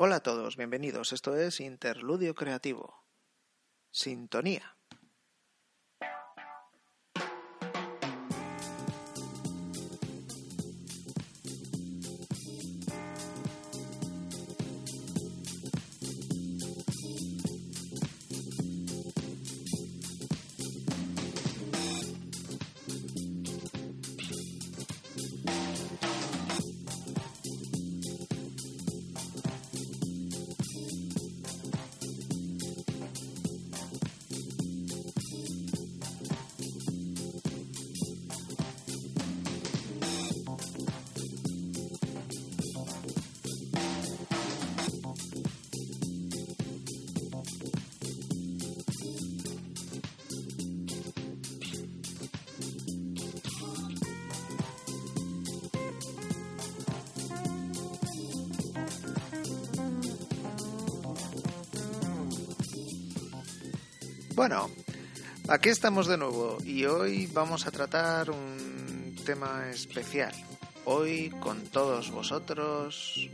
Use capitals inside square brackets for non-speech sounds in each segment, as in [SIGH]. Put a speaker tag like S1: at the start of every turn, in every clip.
S1: Hola a todos, bienvenidos. Esto es Interludio Creativo. Sintonía. Aquí estamos de nuevo y hoy vamos a tratar un tema especial. Hoy con todos vosotros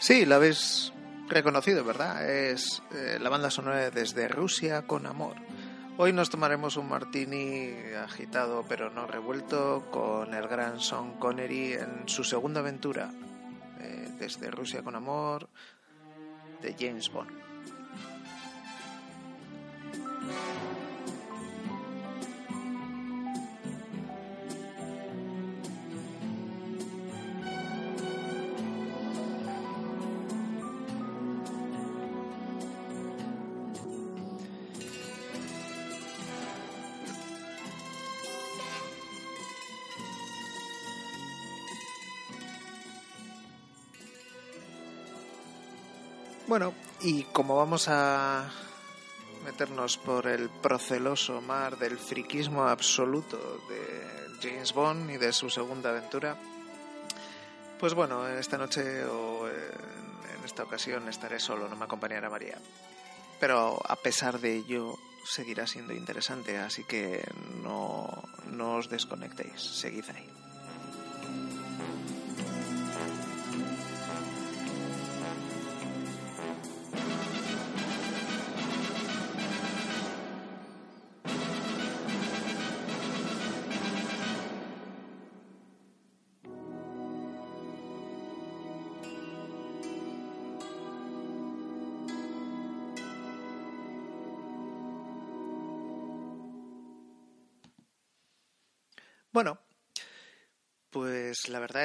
S1: Sí, la habéis reconocido, ¿verdad? Es eh, la banda sonora desde Rusia con amor. Hoy nos tomaremos un martini agitado pero no revuelto con el gran Sean Connery en su segunda aventura eh, desde Rusia con amor de James Bond. Y como vamos a meternos por el proceloso mar del friquismo absoluto de James Bond y de su segunda aventura, pues bueno, esta noche o en esta ocasión estaré solo, no me acompañará María. Pero a pesar de ello, seguirá siendo interesante, así que no, no os desconectéis, seguid ahí.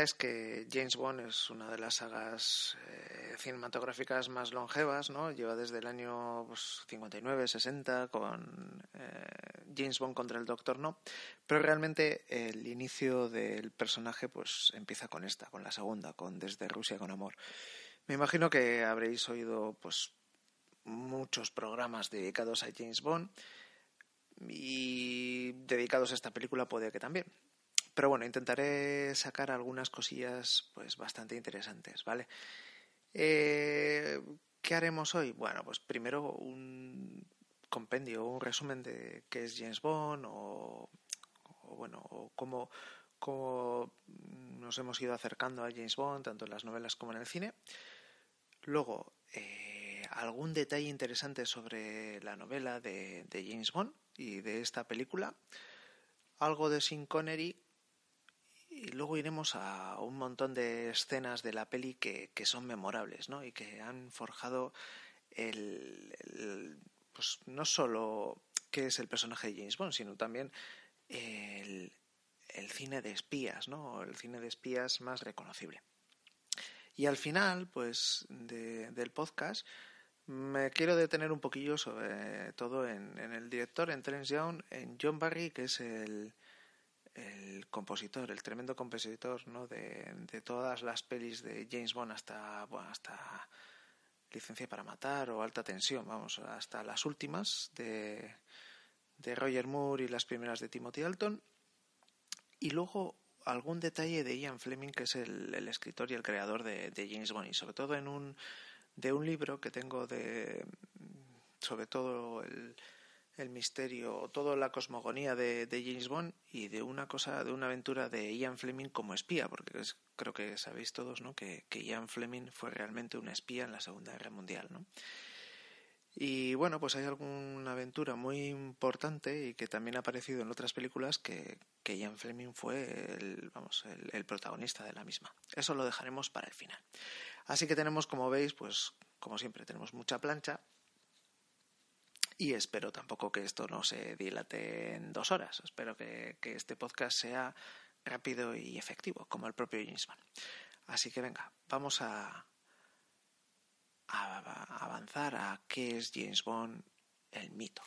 S1: Es que James Bond es una de las sagas eh, cinematográficas más longevas, ¿no? Lleva desde el año 59, pues, 60 con eh, James Bond contra el Doctor No, pero realmente el inicio del personaje pues empieza con esta, con la segunda, con Desde Rusia con Amor. Me imagino que habréis oído pues muchos programas dedicados a James Bond y dedicados a esta película puede que también. Pero bueno, intentaré sacar algunas cosillas pues bastante interesantes, ¿vale? Eh, ¿Qué haremos hoy? Bueno, pues primero un compendio, un resumen de qué es James Bond o, bueno, o cómo, nos hemos ido acercando a James Bond, tanto en las novelas como en el cine. Luego, eh, algún detalle interesante sobre la novela de, de James Bond y de esta película, algo de Sin Connery y luego iremos a un montón de escenas de la peli que, son memorables ¿no? y que han forjado el, pues no solo qué es el personaje de James Bond, sino también el, el cine de espías, ¿no? El cine de espías más reconocible. Y al final, pues, del podcast, me quiero detener un poquillo sobre todo en, el director, en Terence Young, en John Barry, que es el, el compositor, el tremendo compositor ¿no? de, de, todas las pelis de James Bond hasta, bueno, hasta Licencia para Matar o Alta Tensión, vamos, hasta las últimas de, de Roger Moore y las primeras de Timothy Alton. Y luego algún detalle de Ian Fleming, que es el, el escritor y el creador de, de, James Bond, y sobre todo en un, de un libro que tengo de sobre todo el, el misterio, toda la cosmogonía de, James Bond y de una cosa, de una aventura de Ian Fleming como espía, porque creo que sabéis todos, ¿no? Que, que, Ian Fleming fue realmente un espía en la Segunda Guerra Mundial, ¿no? Y bueno, pues hay alguna aventura muy importante y que también ha aparecido en otras películas que, que Ian Fleming fue el, vamos, el protagonista de la misma. Eso lo dejaremos para el final. Así que tenemos, como veis, pues como siempre, tenemos mucha plancha y espero tampoco que esto no se dilate en dos horas. Espero que, que este podcast sea rápido y efectivo, como el propio James Bond. Así que venga, vamos a, a avanzar a qué es James Bond, el mito.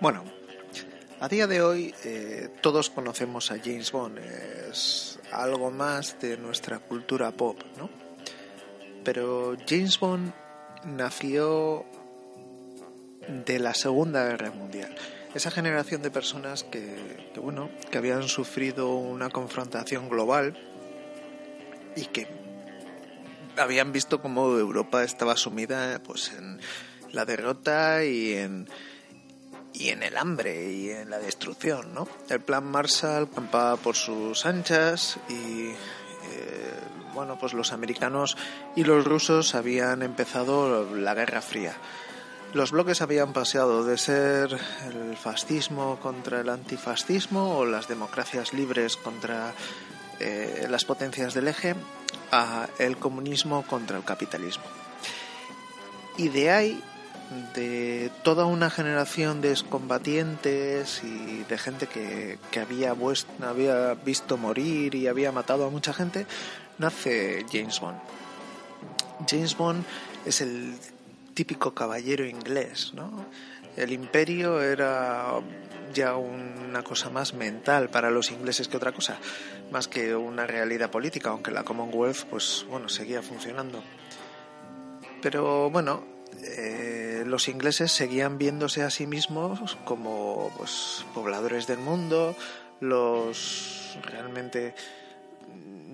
S1: Bueno, a día de hoy eh, todos conocemos a James Bond, es algo más de nuestra cultura pop, ¿no? Pero James Bond nació de la Segunda Guerra Mundial. Esa generación de personas que, que, bueno, que habían sufrido una confrontación global y que habían visto cómo Europa estaba sumida pues en la derrota y en y en el hambre y en la destrucción, ¿no? El plan Marshall campaba por sus anchas y eh, bueno, pues los americanos y los rusos habían empezado la Guerra Fría. Los bloques habían pasado de ser el fascismo contra el antifascismo o las democracias libres contra eh, las potencias del eje a el comunismo contra el capitalismo. Y de ahí de toda una generación de excombatientes y de gente que, que había, había visto morir y había matado a mucha gente, nace James Bond. James Bond es el típico caballero inglés, ¿no? El imperio era ya una cosa más mental para los ingleses que otra cosa, más que una realidad política, aunque la Commonwealth, pues bueno, seguía funcionando. Pero bueno, eh, los ingleses seguían viéndose a sí mismos como pues, pobladores del mundo, los realmente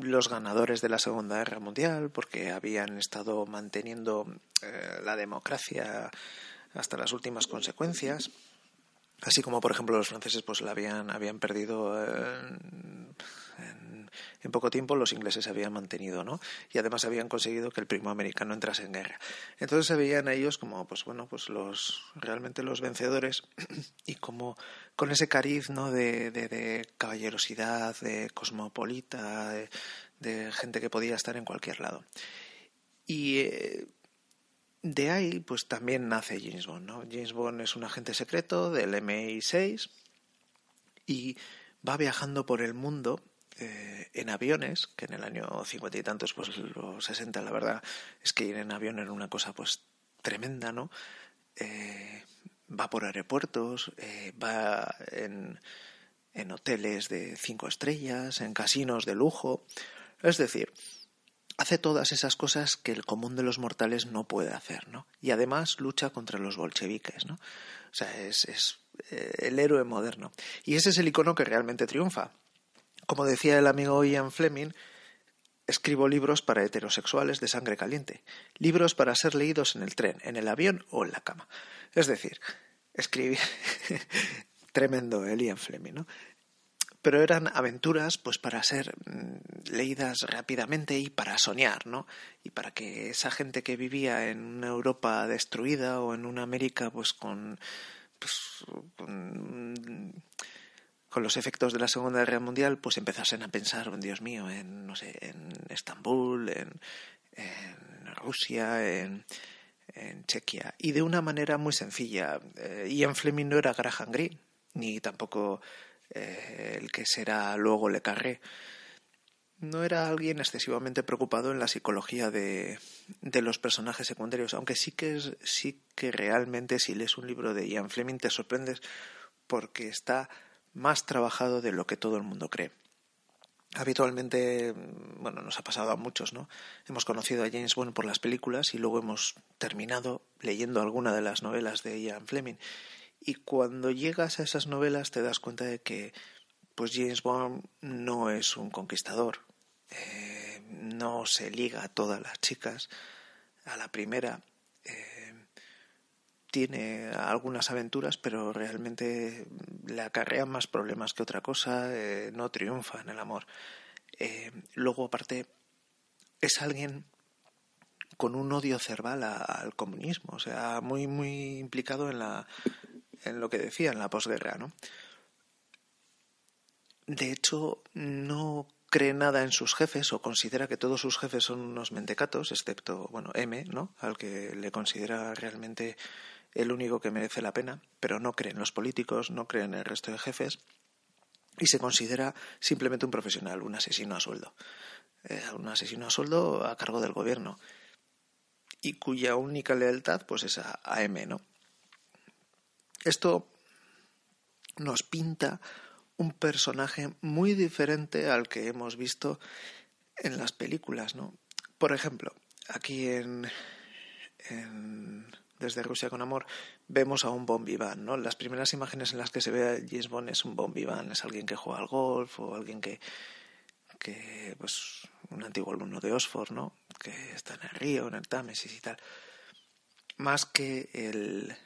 S1: los ganadores de la Segunda Guerra Mundial, porque habían estado manteniendo eh, la democracia hasta las últimas consecuencias. Así como, por ejemplo, los franceses pues la habían, habían perdido en, en poco tiempo los ingleses se habían mantenido, ¿no? Y además habían conseguido que el primo americano entrase en guerra. Entonces se veían a ellos como, pues bueno, pues los realmente los vencedores [CLEARS THROAT] y como con ese cariz, ¿no? De, de, caballerosidad, de cosmopolita, de, gente que podía estar en cualquier lado. Y eh, de ahí, pues también nace James Bond, ¿no? James Bond es un agente secreto del MI6 y va viajando por el mundo eh, en aviones, que en el año cincuenta y tantos, pues los sesenta, la verdad es que ir en avión era una cosa pues tremenda, ¿no? Eh, va por aeropuertos, eh, va en, en hoteles de cinco estrellas, en casinos de lujo, es decir, hace todas esas cosas que el común de los mortales no puede hacer, ¿no? Y además lucha contra los bolcheviques, ¿no? O sea, es, es el héroe moderno. Y ese es el icono que realmente triunfa. Como decía el amigo Ian Fleming, escribo libros para heterosexuales de sangre caliente, libros para ser leídos en el tren, en el avión o en la cama. Es decir, escribí [LAUGHS] tremendo el Ian Fleming, ¿no? Pero eran aventuras pues para ser mm, leídas rápidamente y para soñar, ¿no? Y para que esa gente que vivía en una Europa destruida o en una América pues con pues con con los efectos de la Segunda Guerra Mundial, pues empezasen a pensar, Dios mío, en, no sé, en Estambul, en, Rusia, en, Chequia. Y de una manera muy sencilla. Eh, Ian Fleming no era Graham Greene, ni tampoco eh, el que será luego Le Carré. No era alguien excesivamente preocupado en la psicología de, los personajes secundarios, aunque sí que, sí que realmente si lees un libro de Ian Fleming te sorprendes porque está más trabajado de lo que todo el mundo cree habitualmente, bueno, nos ha pasado a muchos, ¿no? Hemos conocido a James Bond por las películas y luego hemos terminado leyendo alguna de las novelas de Ian Fleming. Y cuando llegas a esas novelas te das cuenta de que, pues James Bond no es un conquistador, eh, no se liga a todas las chicas a la primera. Tiene algunas aventuras, pero realmente le acarrea más problemas que otra cosa, eh, no triunfa en el amor. Eh, luego, aparte, es alguien con un odio cerval al comunismo, o sea, muy, muy implicado en, la, en lo que decía en la posguerra, ¿no? De hecho, no cree nada en sus jefes o considera que todos sus jefes son unos mentecatos, excepto, bueno, M, ¿no? Al que le considera realmente el único que merece la pena, pero no cree en los políticos, no cree en el resto de jefes y se considera simplemente un profesional, un asesino a sueldo. Eh, un asesino a sueldo a cargo del gobierno y cuya única lealtad pues es a, a M, ¿no? Esto nos pinta un personaje muy diferente al que hemos visto en las películas, ¿no? Por ejemplo, aquí en desde Rusia con Amor, vemos a un Bon Vivant, ¿no? Las primeras imágenes en las que se ve a James Bond es un Bon Vivant, es alguien que juega al golf o alguien que, que pues, un antiguo alumno de Oxford, ¿no? Que está en el río, en el Támesis y tal. Más que el,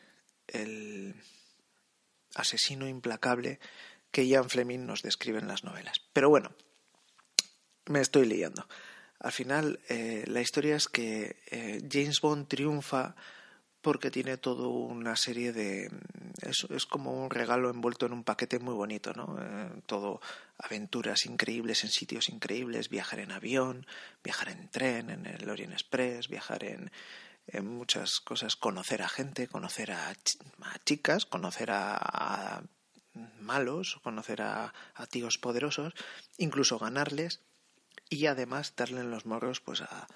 S1: el asesino implacable que Ian Fleming nos describe en las novelas. Pero bueno, me estoy liando. Al final, eh, la historia es que eh, James Bond triunfa porque tiene todo una serie de es, es, como un regalo envuelto en un paquete muy bonito no eh, todo aventuras increíbles en sitios increíbles viajar en avión viajar en tren en el Orient Express viajar en, en muchas cosas conocer a gente conocer a, chicas conocer a, a malos conocer a, a tíos poderosos incluso ganarles y además darle en los morros pues a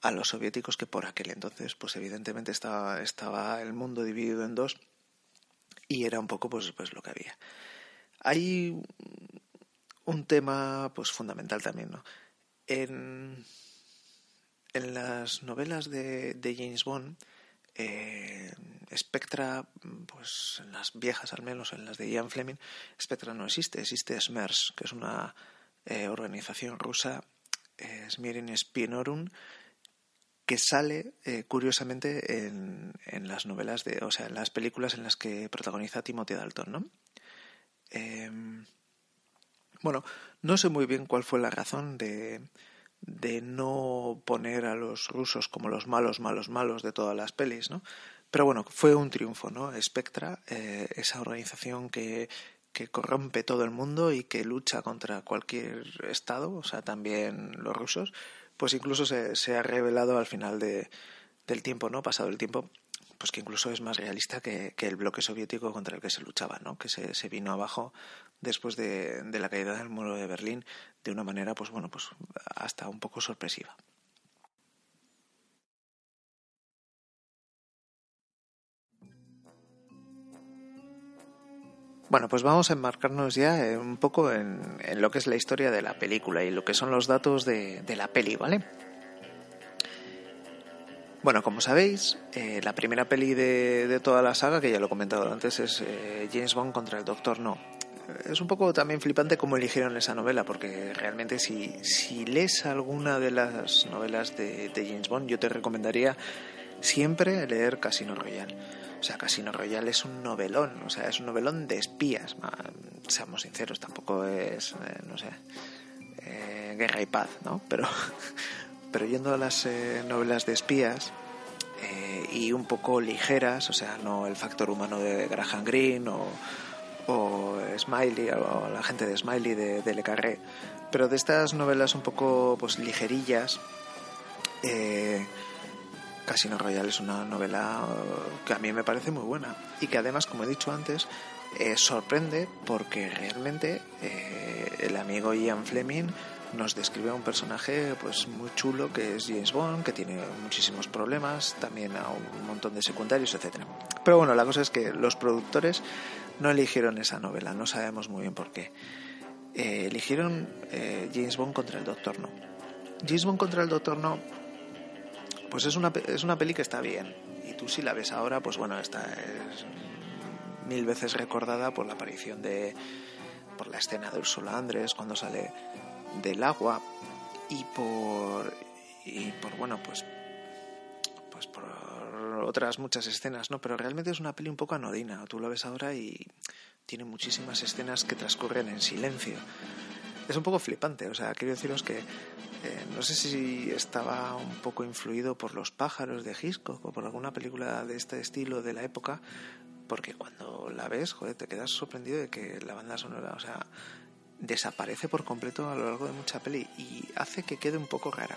S1: a los soviéticos que por aquel entonces pues evidentemente estaba, estaba el mundo dividido en dos y era un poco pues, pues lo que había. Hay un tema pues fundamental también, ¿no? En, en las novelas de, James Bond, eh, Spectra, pues en las viejas al menos, en las de Ian Fleming, Spectra no existe, existe SMERS, que es una eh, organización rusa, eh, Smirin Spinorum, que sale eh, curiosamente en, en, las novelas de, o sea, en las películas en las que protagoniza Timothy Dalton, ¿no? Eh, bueno, no sé muy bien cuál fue la razón de, de no poner a los rusos como los malos, malos, malos de todas las pelis, ¿no? Pero bueno, fue un triunfo, ¿no? Spectra, eh, esa organización que, que corrompe todo el mundo y que lucha contra cualquier estado, o sea, también los rusos, pues incluso se, se ha revelado al final de, del tiempo, ¿no? Pasado el tiempo, pues que incluso es más realista que, que, el bloque soviético contra el que se luchaba, ¿no? Que se, se vino abajo después de, de, la caída del muro de Berlín de una manera, pues bueno, pues hasta un poco sorpresiva. Bueno, pues vamos a enmarcarnos ya eh, un poco en, lo que es la historia de la película y lo que son los datos de, de la peli, ¿vale? Bueno, como sabéis, eh, la primera peli de, de, toda la saga, que ya lo he comentado antes, es eh, James Bond contra el Doctor No. Es un poco también flipante cómo eligieron esa novela, porque realmente si, si lees alguna de las novelas de, de James Bond, yo te recomendaría siempre leer Casino Royale o sea, Casino Royale es un novelón, o sea, es un novelón de espías. Seamos sinceros, tampoco es, eh, no sé, eh, guerra y paz, ¿no? Pero, [LAUGHS] pero yendo a las eh, novelas de espías y un poco ligeras, o sea, no el factor humano de Graham Greene o, o Smiley o la gente de Smiley de, Le Carré, pero de estas novelas un poco pues ligerillas. Casino Royale es una novela que a mí me parece muy buena y que además, como he dicho antes, eh, sorprende porque realmente eh, el amigo Ian Fleming nos describe a un personaje pues muy chulo que es James Bond, que tiene muchísimos problemas, también a un montón de secundarios, etcétera. Pero bueno, la cosa es que los productores no eligieron esa novela, no sabemos muy bien por qué. Eh, eligieron James Bond contra el Doctor No. James Bond contra el Doctor No pues es una, es una peli que está bien. Y tú si la ves ahora, pues bueno, está es mil veces recordada por la aparición de... por la escena de Ursula Andrés cuando sale del agua y por... y por, bueno, pues... pues por otras muchas escenas, ¿no? Pero realmente es una peli un poco anodina. Tú lo ves ahora y tiene muchísimas escenas que transcurren en silencio es un poco flipante. O sea, quiero deciros que eh, no sé si estaba un poco influido por Los pájaros de Hitchcock o por alguna película de este estilo de la época, porque cuando la ves, joder, te quedas sorprendido de que la banda sonora, o sea, desaparece por completo a lo largo de mucha peli y hace que quede un poco rara.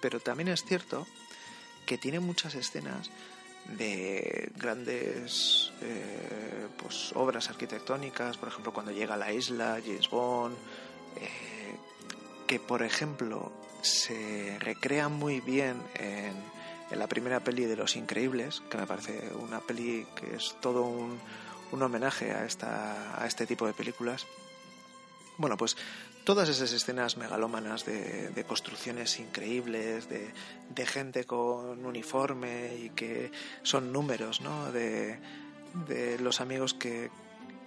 S1: Pero también es cierto que tiene muchas escenas de grandes eh, pues obras arquitectónicas, por ejemplo cuando llega a la isla, James Bond, eh, que por ejemplo se recrea muy bien en, la primera peli de Los Increíbles, que me parece una peli que es todo un, homenaje a, esta, a este tipo de películas. Bueno, pues todas esas escenas megalómanas de, construcciones increíbles, de, de, gente con uniforme y que son números, ¿no? De, de los amigos que,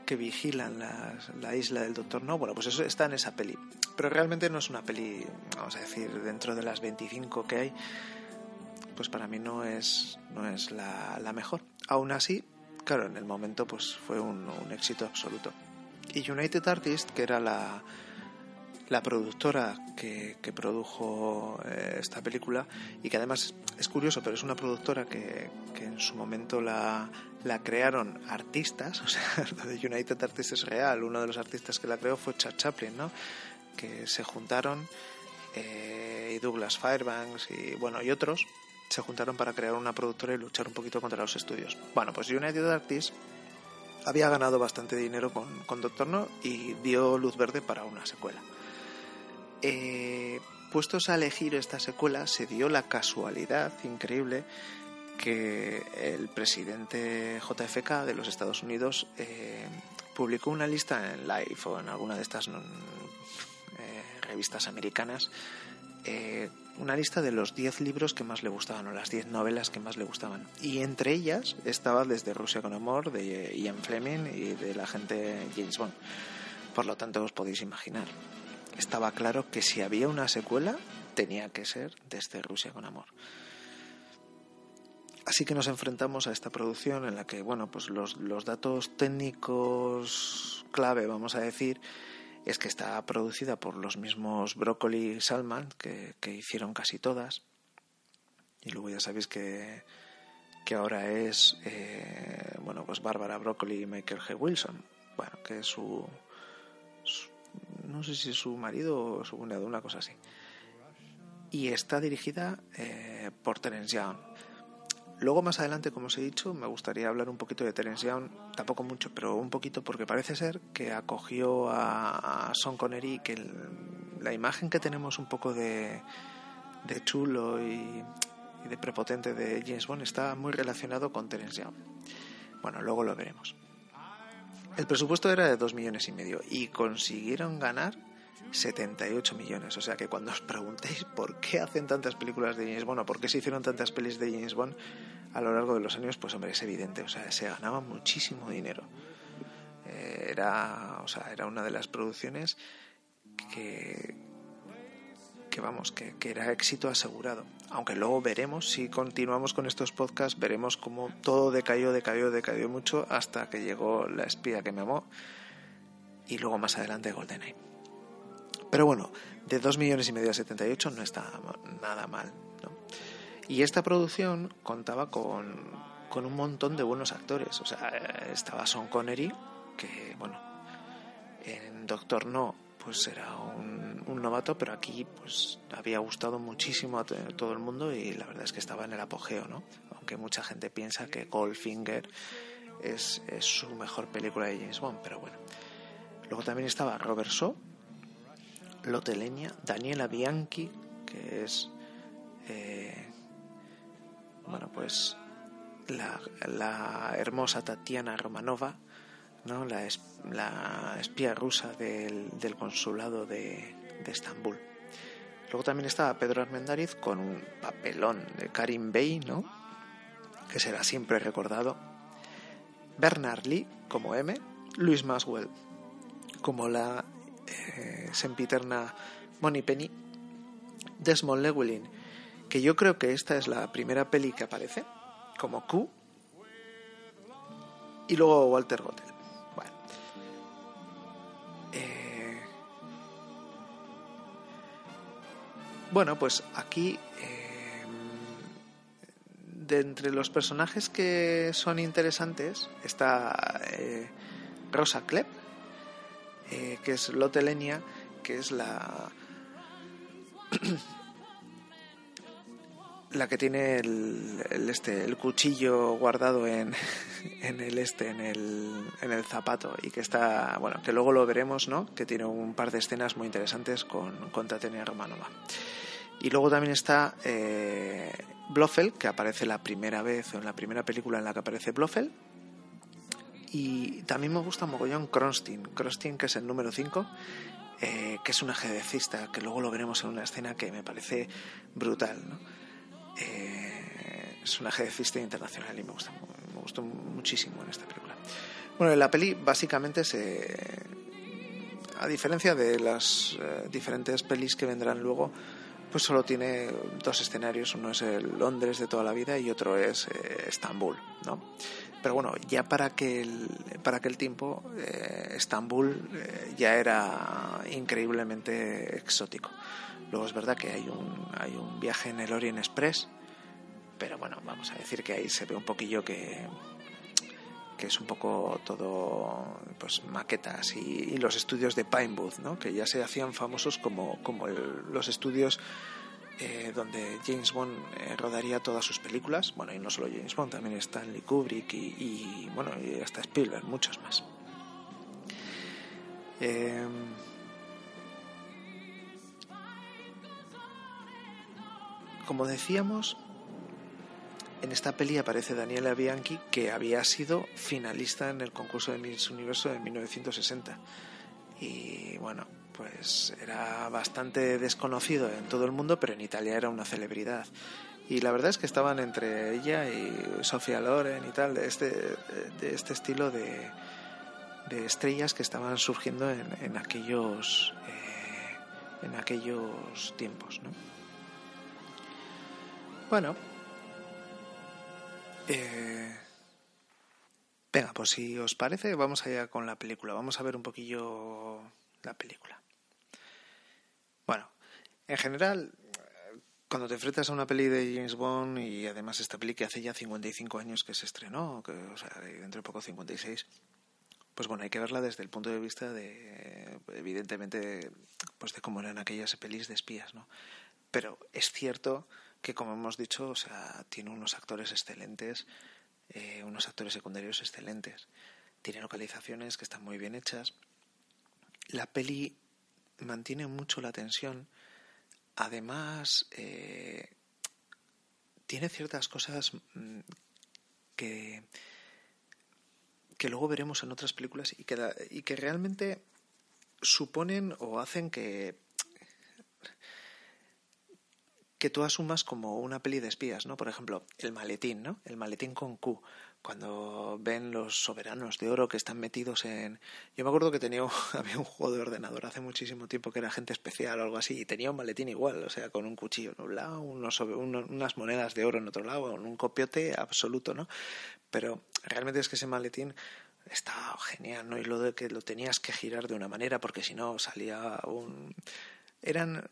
S1: que vigilan la, isla del Doctor No, bueno, pues eso está en esa peli. Pero realmente no es una peli, vamos a decir, dentro de las 25 que hay, pues para mí no es, no es la, mejor. Aún así, claro, en el momento pues fue un, éxito absoluto. Y United Artists, que era la, la productora que, que produjo eh, esta película y que además es curioso, pero es una productora que, que en su momento la, la crearon artistas, [LAUGHS] o sea, lo de United Artists es real, uno de los artistas que la creó fue Charles Chaplin, ¿no? Que se juntaron, eh, y Douglas Fairbanks y, bueno, y otros, se juntaron para crear una productora y luchar un poquito contra los estudios. Bueno, pues United Artists había ganado bastante dinero con, con Doctor No y dio luz verde para una secuela. Eh, puestos a elegir esta secuela, se dio la casualidad increíble que el presidente JFK de los Estados Unidos eh, publicó una lista en Life o en alguna de estas eh, revistas americanas, eh, una lista de los 10 libros que más le gustaban o las 10 novelas que más le gustaban. Y entre ellas estaba Desde Rusia con Amor de Ian Fleming y de la gente James Bond. Por lo tanto, os podéis imaginar. Estaba claro que si había una secuela, tenía que ser Desde Rusia con Amor. Así que nos enfrentamos a esta producción en la que, bueno, pues los, datos técnicos clave, vamos a decir, es que está producida por los mismos Broccoli Salman, que, hicieron casi todas. Y luego ya sabéis que, que ahora es, eh, bueno, pues Bárbara Broccoli y Michael G. Wilson. Bueno, que es su, no sé si es su marido o su cuñado, una cosa así. Y está dirigida eh, por Terence Young Luego más adelante, como os he dicho, me gustaría hablar un poquito de Terence Young, tampoco mucho, pero un poquito porque parece ser que acogió a, Son Connery que la imagen que tenemos un poco de, chulo y, de prepotente de James Bond está muy relacionado con Terence Young. Bueno, luego lo veremos. El presupuesto era de dos millones y medio y consiguieron ganar 78 millones. O sea que cuando os preguntéis por qué hacen tantas películas de James Bond o por qué se hicieron tantas pelis de James Bond a lo largo de los años, pues hombre, es evidente. O sea, se ganaba muchísimo dinero. Eh, era, o sea, era una de las producciones que, que vamos, que, era éxito asegurado. Aunque luego veremos, si continuamos con estos podcasts, veremos cómo todo decayó, decayó, decayó mucho hasta que llegó La espía que me amó y luego más adelante GoldenEye. Pero bueno, de 2 millones y medio a 78 no está nada mal. ¿no? Y esta producción contaba con, con, un montón de buenos actores. O sea, estaba Sean Connery, que bueno, En Doctor No, pues era un, un, novato, pero aquí pues había gustado muchísimo a todo el mundo y la verdad es que estaba en el apogeo, ¿no? Aunque mucha gente piensa que Goldfinger es su mejor película de James Bond, pero bueno. Luego también estaba Robert Shaw, Lotte Leña, Daniela Bianchi, que es eh, bueno pues la, hermosa Tatiana Romanova, ¿no? la, la espía rusa del, del consulado de, de, Estambul. Luego también estaba Pedro Armendáriz con un papelón de Karim Bey, ¿no? que será siempre recordado. Bernard Lee como M, Luis Maswell como la eh, sempiterna Moni Penny, Desmond Llewellyn, que yo creo que esta es la primera peli que aparece, como Q, y luego Walter Gottel. Bueno. Eh, bueno, pues aquí, eh, de entre los personajes que son interesantes, está eh, Rosa Klepp, eh, que es Lotelenia, que es la [CLEARS THROAT] la que tiene el, este el cuchillo guardado en, [LAUGHS] en el este en el, en el zapato y que está bueno que luego lo veremos no que tiene un par de escenas muy interesantes con, con Tatiana Romanova y luego también está eh, Blofeld que aparece la primera vez en la primera película en la que aparece Blofeld y también me gusta mogollón Kronstein, Kronstein que es el número 5, eh, que es un ajedrecista, que luego lo veremos en una escena que me parece brutal. ¿no? Eh, es un ajedrecista internacional y me gusta, me gustó muchísimo en esta película. Bueno, en la peli básicamente se... A diferencia de las eh, diferentes pelis que vendrán luego, pues solo tiene dos escenarios. Uno es el Londres de toda la vida y otro es eh, Estambul, ¿no? Pero bueno, ya para aquel, para aquel tiempo eh, Estambul eh, ya era increíblemente exótico. Luego es verdad que hay un, hay un viaje en el Orient Express, pero bueno, vamos a decir que ahí se ve un poquillo que, que es un poco todo pues maquetas y, los estudios de Pinewood, ¿no? que ya se hacían famosos como, como los estudios eh, donde James Bond eh, rodaría todas sus películas. Bueno, y no solo James Bond, también Stanley Kubrick y, bueno, y hasta Spielberg, muchos más. Em, como decíamos, en esta peli aparece Daniela Bianchi, que había sido finalista en el concurso de Miss Universo de 1960. Y bueno, pues era bastante desconocido en todo el mundo, pero en Italia era una celebridad. Y la verdad es que estaban entre ella y Sofía Loren y tal, de este, de este estilo de, de estrellas que estaban surgiendo en, en aquellos, eh, en aquellos tiempos. ¿no? Bueno, eh, venga, pues si os parece, vamos allá con la película. Vamos a ver un poquillo la película. En general, cuando te enfrentas a una peli de James Bond y además esta peli que hace ya 55 años que se estrenó, o sea, dentro de poco 56, pues bueno, hay que verla desde el punto de vista de, evidentemente, pues de cómo eran aquellas pelis de espías, ¿no? Pero es cierto que, como hemos dicho, o sea, tiene unos actores excelentes, eh, unos actores secundarios excelentes, tiene localizaciones que están muy bien hechas. La peli mantiene mucho la tensión. Además, eh, tiene ciertas cosas mm, que, que luego veremos en otras películas y que, y que realmente suponen o hacen que que tú asumas como una peli de espías, ¿no? Por ejemplo, el maletín, ¿no? El maletín con Q cuando ven los soberanos de oro que están metidos en... Yo me acuerdo que tenía [LAUGHS] había un juego de ordenador hace muchísimo tiempo que era gente especial o algo así y tenía un maletín igual, o sea, con un cuchillo en un lado, unos, unas monedas de oro en otro lado, un copiote absoluto, ¿no? Pero realmente es que ese maletín estaba genial, ¿no? Y lo de que lo tenías que girar de una manera porque si no salía un... Eran...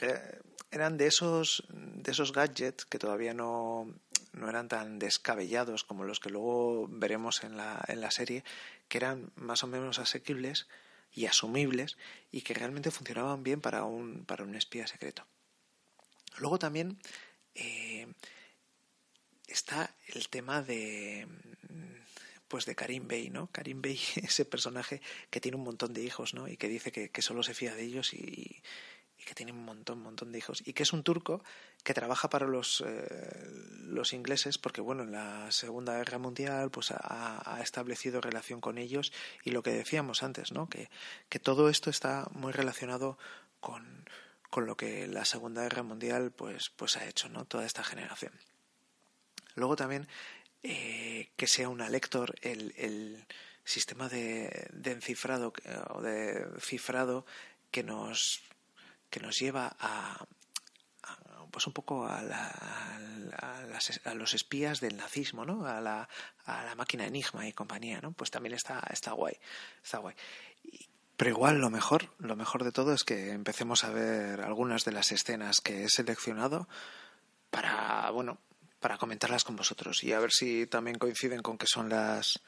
S1: Eh, eran de esos, de esos gadgets que todavía no, no eran tan descabellados como los que luego veremos en la, en la serie, que eran más o menos asequibles y asumibles y que realmente funcionaban bien para un, para un espía secreto. Luego también eh, está el tema de pues de Karim Bey, ¿no? Karim Bey, [LAUGHS] ese personaje que tiene un montón de hijos, ¿no? Y que dice que, que solo se fía de ellos y, que tiene un montón, montón de hijos. Y que es un turco que trabaja para los, eh, los ingleses porque, bueno, en la Segunda Guerra Mundial pues ha, establecido relación con ellos y lo que decíamos antes, ¿no? Que, que todo esto está muy relacionado con, con lo que la Segunda Guerra Mundial pues, pues ha hecho, ¿no? Toda esta generación. Luego también eh, que sea una lector el, el sistema de, de, encifrado o de cifrado que nos que nos lleva a, pues un poco a, a, los espías del nazismo, ¿no? A la, a la máquina Enigma y compañía, ¿no? Pues también está, está guay, está guay. Pero igual lo mejor, lo mejor de todo es que empecemos a ver algunas de las escenas que he seleccionado para, bueno, para comentarlas con vosotros y a ver si también coinciden con que son las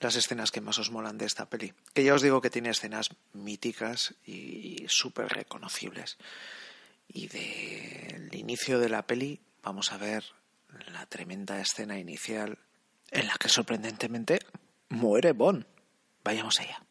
S1: las escenas que más os molan de esta peli. Que ya os digo que tiene escenas míticas y súper reconocibles. Y del inicio de la peli vamos a ver la tremenda escena inicial en la que sorprendentemente muere Bond. Vayamos allá.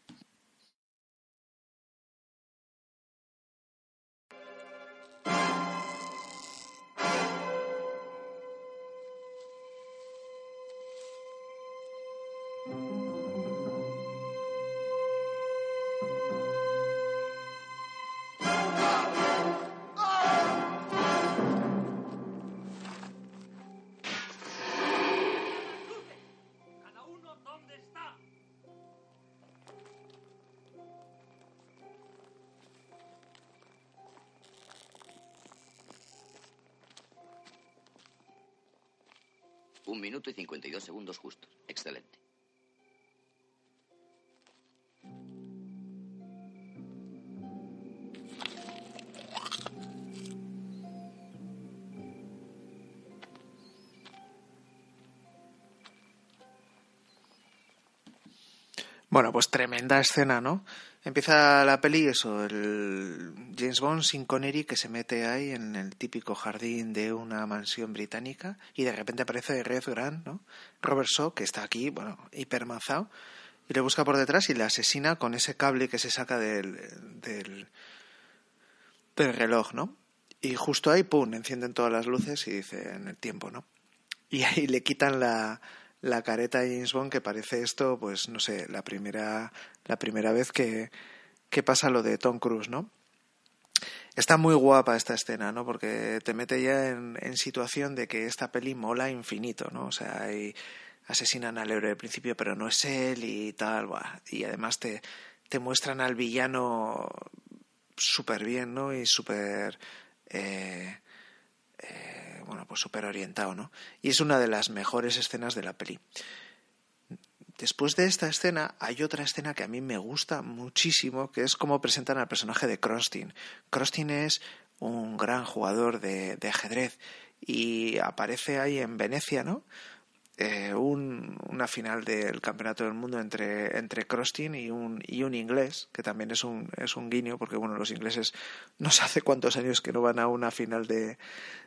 S2: Un minuto y 52 segundos justos. Excelente.
S1: Bueno, pues tremenda escena, ¿no? Empieza la peli, eso, el James Bond sin Connery que se mete ahí en el típico jardín de una mansión británica y de repente aparece Red Grant, ¿no? Robert Shaw, que está aquí, bueno, hipermazado, y le busca por detrás y le asesina con ese cable que se saca del, del, del reloj, ¿no? Y justo ahí, pum, encienden todas las luces y dice en el tiempo, ¿no? Y ahí le quitan la, la careta de James Bond que parece esto, pues no sé, la primera, la primera vez que, que pasa lo de Tom Cruise, ¿no? Está muy guapa esta escena, ¿no? Porque te mete ya en, situación de que esta peli mola infinito, ¿no? O sea, asesinan al héroe de principio, pero no es él y tal, y además te, te muestran al villano súper bien, ¿no? Y súper... Eh, eh, bueno, pues súper orientado, ¿no? Y es una de las mejores escenas de la peli. Después de esta escena hay otra escena que a mí me gusta muchísimo, que es cómo presentan al personaje de Krostin. Krostin es un gran jugador de, de ajedrez y aparece ahí en Venecia, ¿no? Eh, un, una final del campeonato del mundo entre, entre y un, y un inglés, que también es un, es un guiño, porque bueno, los ingleses [LAUGHS] no sé hace cuántos años que no van a una final de,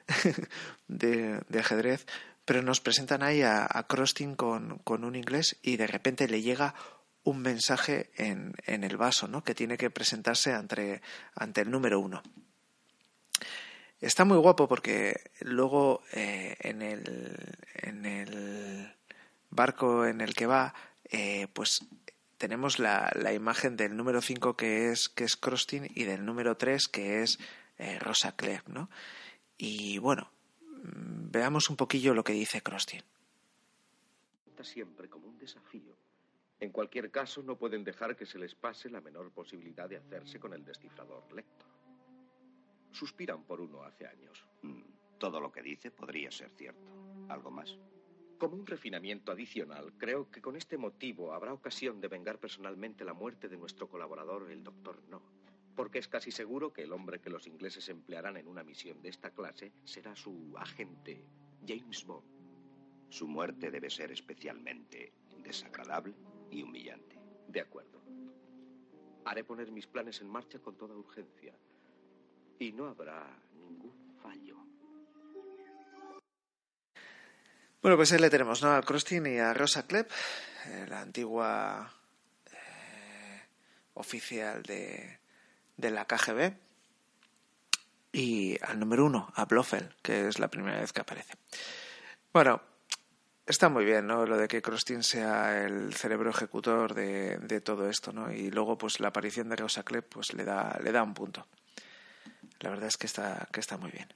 S1: [LAUGHS] de, ajedrez, pero nos presentan ahí a, a con, con un inglés y de repente le llega un mensaje en, en el vaso, ¿no? que tiene que presentarse ante, ante el número uno. Está muy guapo porque luego eh, en, el, en el barco en el que va, eh, pues tenemos la, la, imagen del número 5 que es, que es Crostin y del número 3 que es eh, Rosa Clegg, ¿no? Y bueno, mm, veamos un poquillo lo que dice Crostin.
S3: Siempre como un desafío. En cualquier caso, no pueden dejar que se les pase la menor posibilidad de hacerse con el descifrador lector suspiran por uno hace años.
S4: Mm, todo lo que dice podría ser cierto. ¿Algo más?
S3: Como un refinamiento adicional, creo que con este motivo habrá ocasión de vengar personalmente la muerte de nuestro colaborador, el doctor No. Porque es casi seguro que el hombre que los ingleses emplearán en una misión de esta clase será su agente, James Bond.
S4: Su muerte debe ser especialmente desagradable y humillante.
S3: De acuerdo. Haré poner mis planes en marcha con toda urgencia. Y no habrá ningún fallo.
S1: Bueno, pues ahí le tenemos, ¿no? Al Crostin y a Rosa Klepp, eh, la antigua eh, oficial de, de la KGB. Y al número uno, a Blofeld, que es la primera vez que aparece. Bueno, está muy bien, ¿no? Lo de que Crostin sea el cerebro ejecutor de, de, todo esto, ¿no? Y luego, pues la aparición de Rosa Klepp, pues le da, le da un punto. La verdad es que está, que está muy bien.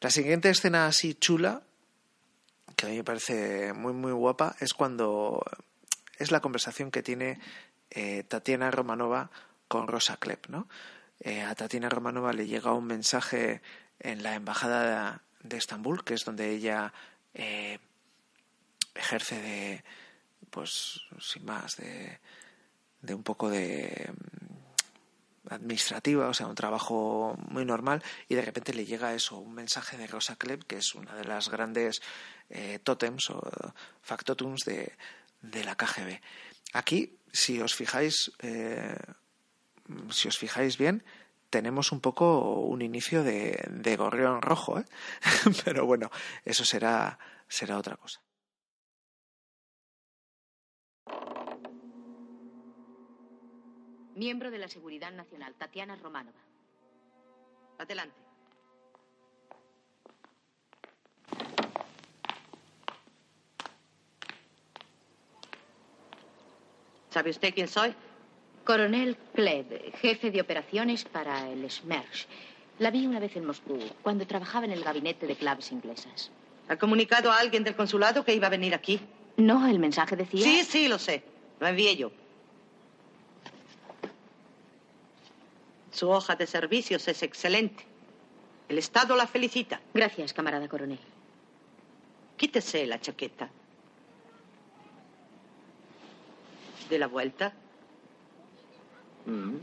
S1: La siguiente escena así chula, que a mí me parece muy, muy guapa, es cuando es la conversación que tiene eh, Tatiana Romanova con Rosa Klepp, ¿no? Eh, a Tatiana Romanova le llega un mensaje en la embajada de, Estambul, que es donde ella eh, ejerce de, pues, sin más, de, de un poco de administrativa, o sea, un trabajo muy normal, y de repente le llega eso, un mensaje de Rosa Klepp, que es una de las grandes eh, tótems o factotums de, de, la KGB. Aquí, si os fijáis, eh, si os fijáis bien, tenemos un poco un inicio de, de gorrión rojo, ¿eh? [LAUGHS] pero bueno, eso será, será otra cosa.
S5: Miembro de la Seguridad Nacional, Tatiana Romanova. Adelante.
S6: ¿Sabe usted quién soy?
S5: Coronel Kleb, jefe de operaciones para el SMERSH. La vi una vez en Moscú, cuando trabajaba en el gabinete de claves inglesas.
S6: ¿Ha comunicado a alguien del consulado que iba a venir aquí?
S5: No, el mensaje decía.
S6: Sí, sí, lo sé. Lo envié yo. Su hoja de servicios es excelente. El Estado la felicita.
S5: Gracias, camarada coronel.
S6: Quítese la chaqueta. De la vuelta. Mm.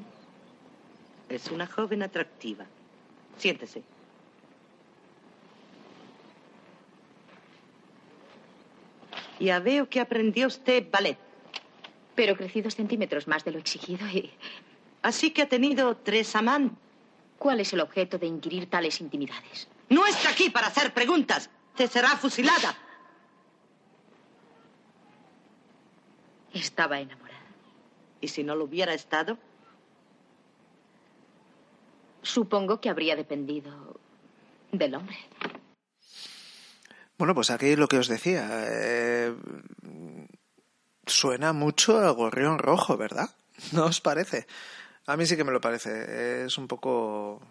S6: Es una joven atractiva. Siéntese. Ya veo que aprendió usted ballet.
S5: Pero crecí dos centímetros más de lo exigido y...
S6: Así que ha tenido tres amantes.
S5: ¿Cuál es el objeto de inquirir tales intimidades?
S6: No está aquí para hacer preguntas. Te será fusilada.
S5: Estaba enamorada.
S6: ¿Y si no lo hubiera estado?
S5: Supongo que habría dependido del hombre.
S1: Bueno, pues aquí lo que os decía. Eh, suena mucho a gorrión rojo, ¿verdad? [LAUGHS] ¿No os parece? A mí sí que me lo parece. Es un poco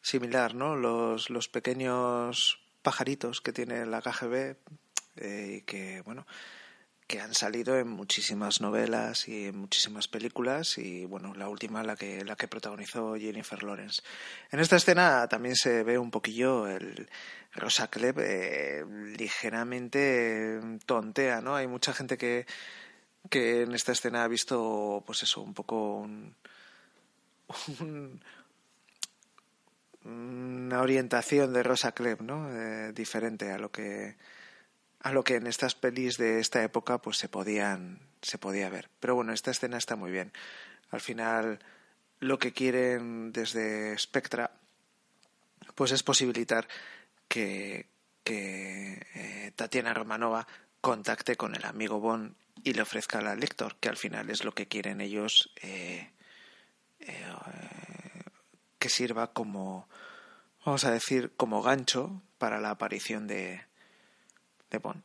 S1: similar, ¿no? Los, los pequeños pajaritos que tiene la KGB eh, y que, bueno, que han salido en muchísimas novelas y en muchísimas películas y bueno la última la que la que protagonizó Jennifer Lawrence en esta escena también se ve un poquillo el Rosa Klepp eh, ligeramente tontea no hay mucha gente que que en esta escena ha visto pues eso un poco un, un una orientación de Rosa Klepp no eh, diferente a lo que a lo que en estas pelis de esta época pues se podían se podía ver. Pero bueno esta escena está muy bien. Al final lo que quieren desde Spectra pues es posibilitar que, que eh, Tatiana Romanova contacte con el amigo Bond y le ofrezca al lector que al final es lo que quieren ellos eh, eh, que sirva como vamos a decir como gancho para la aparición de de Bond.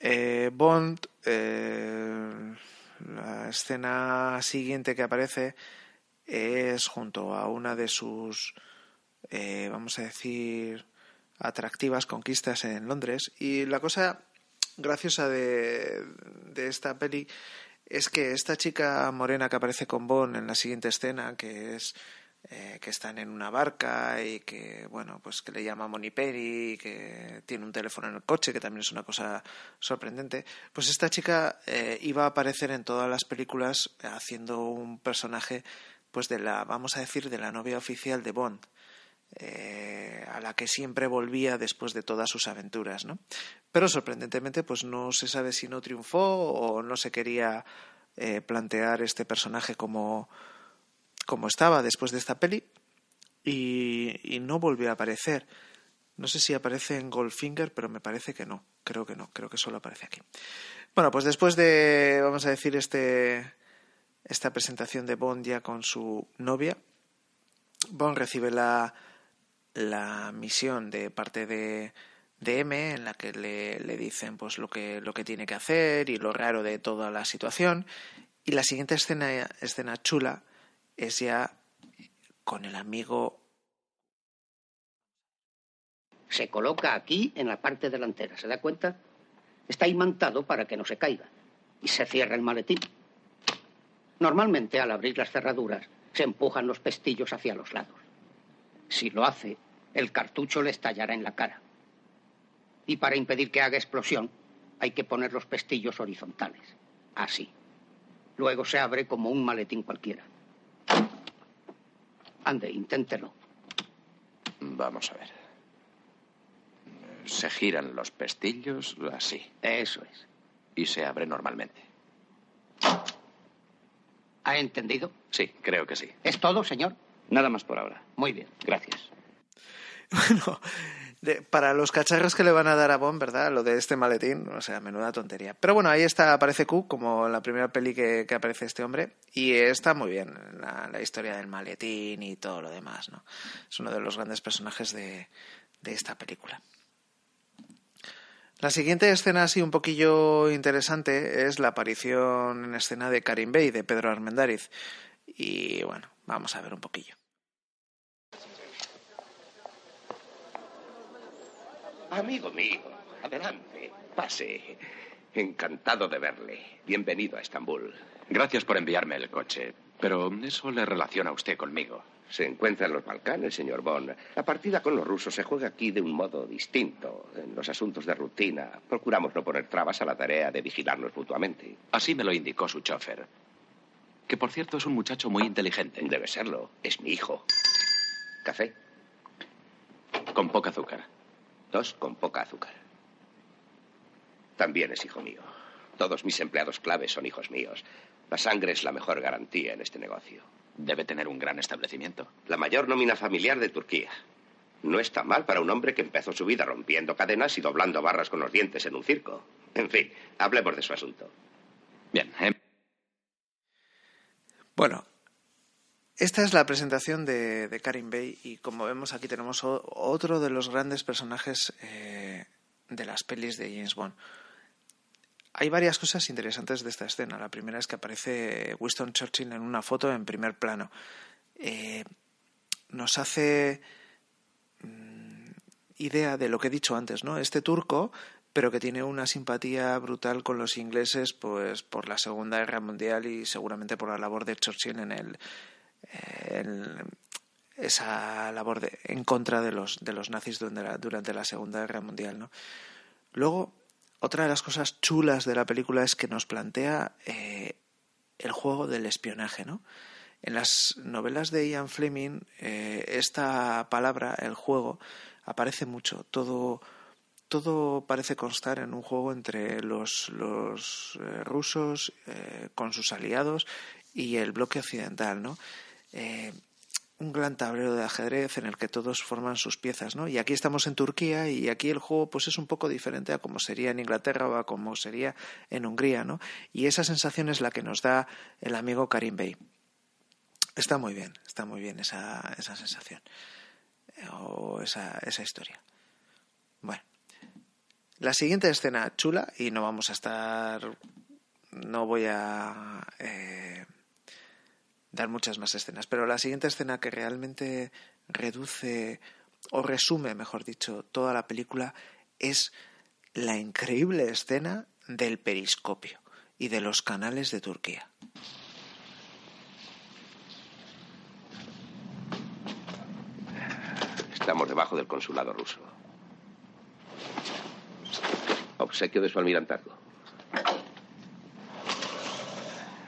S1: Eh, Bond, eh, la escena siguiente que aparece es junto a una de sus, eh, vamos a decir, atractivas conquistas en Londres. Y la cosa graciosa de, de esta peli es que esta chica morena que aparece con Bond en la siguiente escena, que es eh, que están en una barca y que, bueno, pues que le llama Moniperi y que tiene un teléfono en el coche, que también es una cosa sorprendente. Pues esta chica eh, iba a aparecer en todas las películas haciendo un personaje, pues de la, vamos a decir, de la novia oficial de Bond. Eh, a la que siempre volvía después de todas sus aventuras, ¿no? Pero sorprendentemente, pues no se sabe si no triunfó o no se quería eh, plantear este personaje como, como estaba después de esta peli y, y no volvió a aparecer. No sé si aparece en Goldfinger, pero me parece que no. Creo que no, creo que solo aparece aquí. Bueno, pues después de, vamos a decir, este, esta presentación de Bond ya con su novia, Bond recibe la, la misión de parte de, de M en la que le, le, dicen pues lo que, lo que tiene que hacer y lo raro de toda la situación. Y la siguiente escena, escena chula es ya con el amigo
S7: se coloca aquí en la parte delantera, ¿se da cuenta? Está imantado para que no se caiga y se cierra el maletín. Normalmente al abrir las cerraduras se empujan los pestillos hacia los lados. Si lo hace, el cartucho le estallará en la cara. Y para impedir que haga explosión, hay que poner los pestillos horizontales. Así. Luego se abre como un maletín cualquiera. Ande, inténtelo.
S8: Vamos a ver se giran los pestillos así.
S7: Eso es.
S8: Y se abre normalmente.
S7: ¿Ha entendido?
S8: Sí, creo que sí.
S7: ¿Es todo, señor?
S8: Nada más por ahora.
S7: Muy bien.
S8: Gracias. [LAUGHS]
S1: Bueno, para los cacharros que le van a dar a Bond, ¿verdad? Lo de este maletín, o sea, menuda tontería. Pero bueno, ahí está, aparece Q, como la primera peli que, que aparece este hombre, y está muy bien la, la, historia del maletín y todo lo demás, ¿no? Es uno de los grandes personajes de, de esta película. La siguiente escena así un poquillo interesante es la aparición en escena de Karim Bey, de Pedro Armendáriz. Y bueno, vamos a ver un poquillo.
S3: Amigo mío, adelante, pase. Encantado de verle. Bienvenido a Estambul.
S8: Gracias por enviarme el coche, pero eso le relaciona a usted conmigo.
S3: Se encuentra en los Balcanes, señor Bond. La partida con los rusos se juega aquí de un modo distinto. En los asuntos de rutina procuramos no poner trabas a la tarea de vigilarnos mutuamente.
S8: Así me lo indicó su chofer. Que por cierto es un muchacho muy inteligente.
S3: Debe serlo. Es mi hijo. ¿Café?
S8: Con poca azúcar.
S3: Con poca azúcar. También es hijo mío. Todos mis empleados claves son hijos míos. La sangre es la mejor garantía en este negocio.
S8: Debe tener un gran establecimiento.
S3: La mayor nómina familiar de Turquía. No está mal para un hombre que empezó su vida rompiendo cadenas y doblando barras con los dientes en un circo. En fin, hablemos de su asunto.
S8: Bien. Eh.
S1: Bueno, esta es la presentación de, de, Karim Bey y como vemos aquí tenemos otro de los grandes personajes eh, de las pelis de James Bond. Hay varias cosas interesantes de esta escena. La primera es que aparece Winston Churchill en una foto en primer plano. Eh, nos hace mmm, idea de lo que he dicho antes, ¿no? Este turco, pero que tiene una simpatía brutal con los ingleses, pues por la Segunda Guerra Mundial y seguramente por la labor de Churchill en el, esa labor en contra de los de los nazis durante la, durante la Segunda Guerra Mundial, ¿no? Luego otra de las cosas chulas de la película es que nos plantea eh, el juego del espionaje, ¿no? En las novelas de Ian Fleming, eh, esta palabra, el juego, aparece mucho. Todo, todo parece constar en un juego entre los, los eh, rusos con sus aliados y el bloque occidental, ¿no? Eh, un gran tablero de ajedrez en el que todos forman sus piezas, ¿no? Y aquí estamos en Turquía y aquí el juego pues es un poco diferente a como sería en Inglaterra o a como sería en Hungría, ¿no? Y esa sensación es la que nos da el amigo Karim Bey. Está muy bien, está muy bien esa, esa sensación o esa, esa historia. Bueno, la siguiente escena chula y no vamos a estar, no voy a eh, dar muchas más escenas. Pero la siguiente escena que realmente reduce o resume, mejor dicho, toda la película es la increíble escena del periscopio y de los canales de Turquía.
S3: Estamos debajo del consulado ruso. Obsequio de su almirantazgo.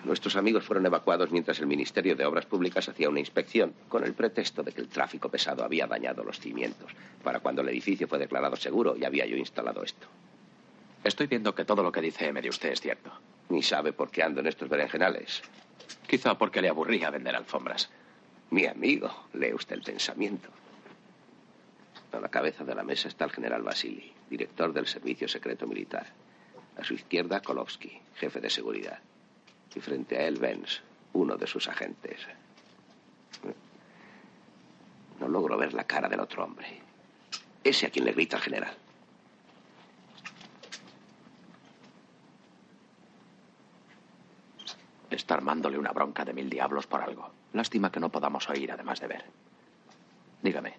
S3: Nuestros amigos fueron evacuados mientras el Ministerio de Obras Públicas hacía una inspección, con el pretexto de que el tráfico pesado había dañado los cimientos. Para cuando el edificio fue declarado seguro, ya había yo instalado esto.
S8: Estoy viendo que todo lo que dice M de usted es cierto.
S9: Ni sabe por qué ando en estos berenjenales.
S8: Quizá porque le aburría vender alfombras.
S9: Mi amigo, lee usted el pensamiento. A la cabeza de la mesa está el general Basili, director del Servicio Secreto Militar. A su izquierda, Kolovsky, jefe de seguridad. Y frente a él, Benz, uno de sus agentes. No logro ver la cara del otro hombre. Ese a quien le grita el general.
S8: Está armándole una bronca de mil diablos por algo. Lástima que no podamos oír además de ver. Dígame,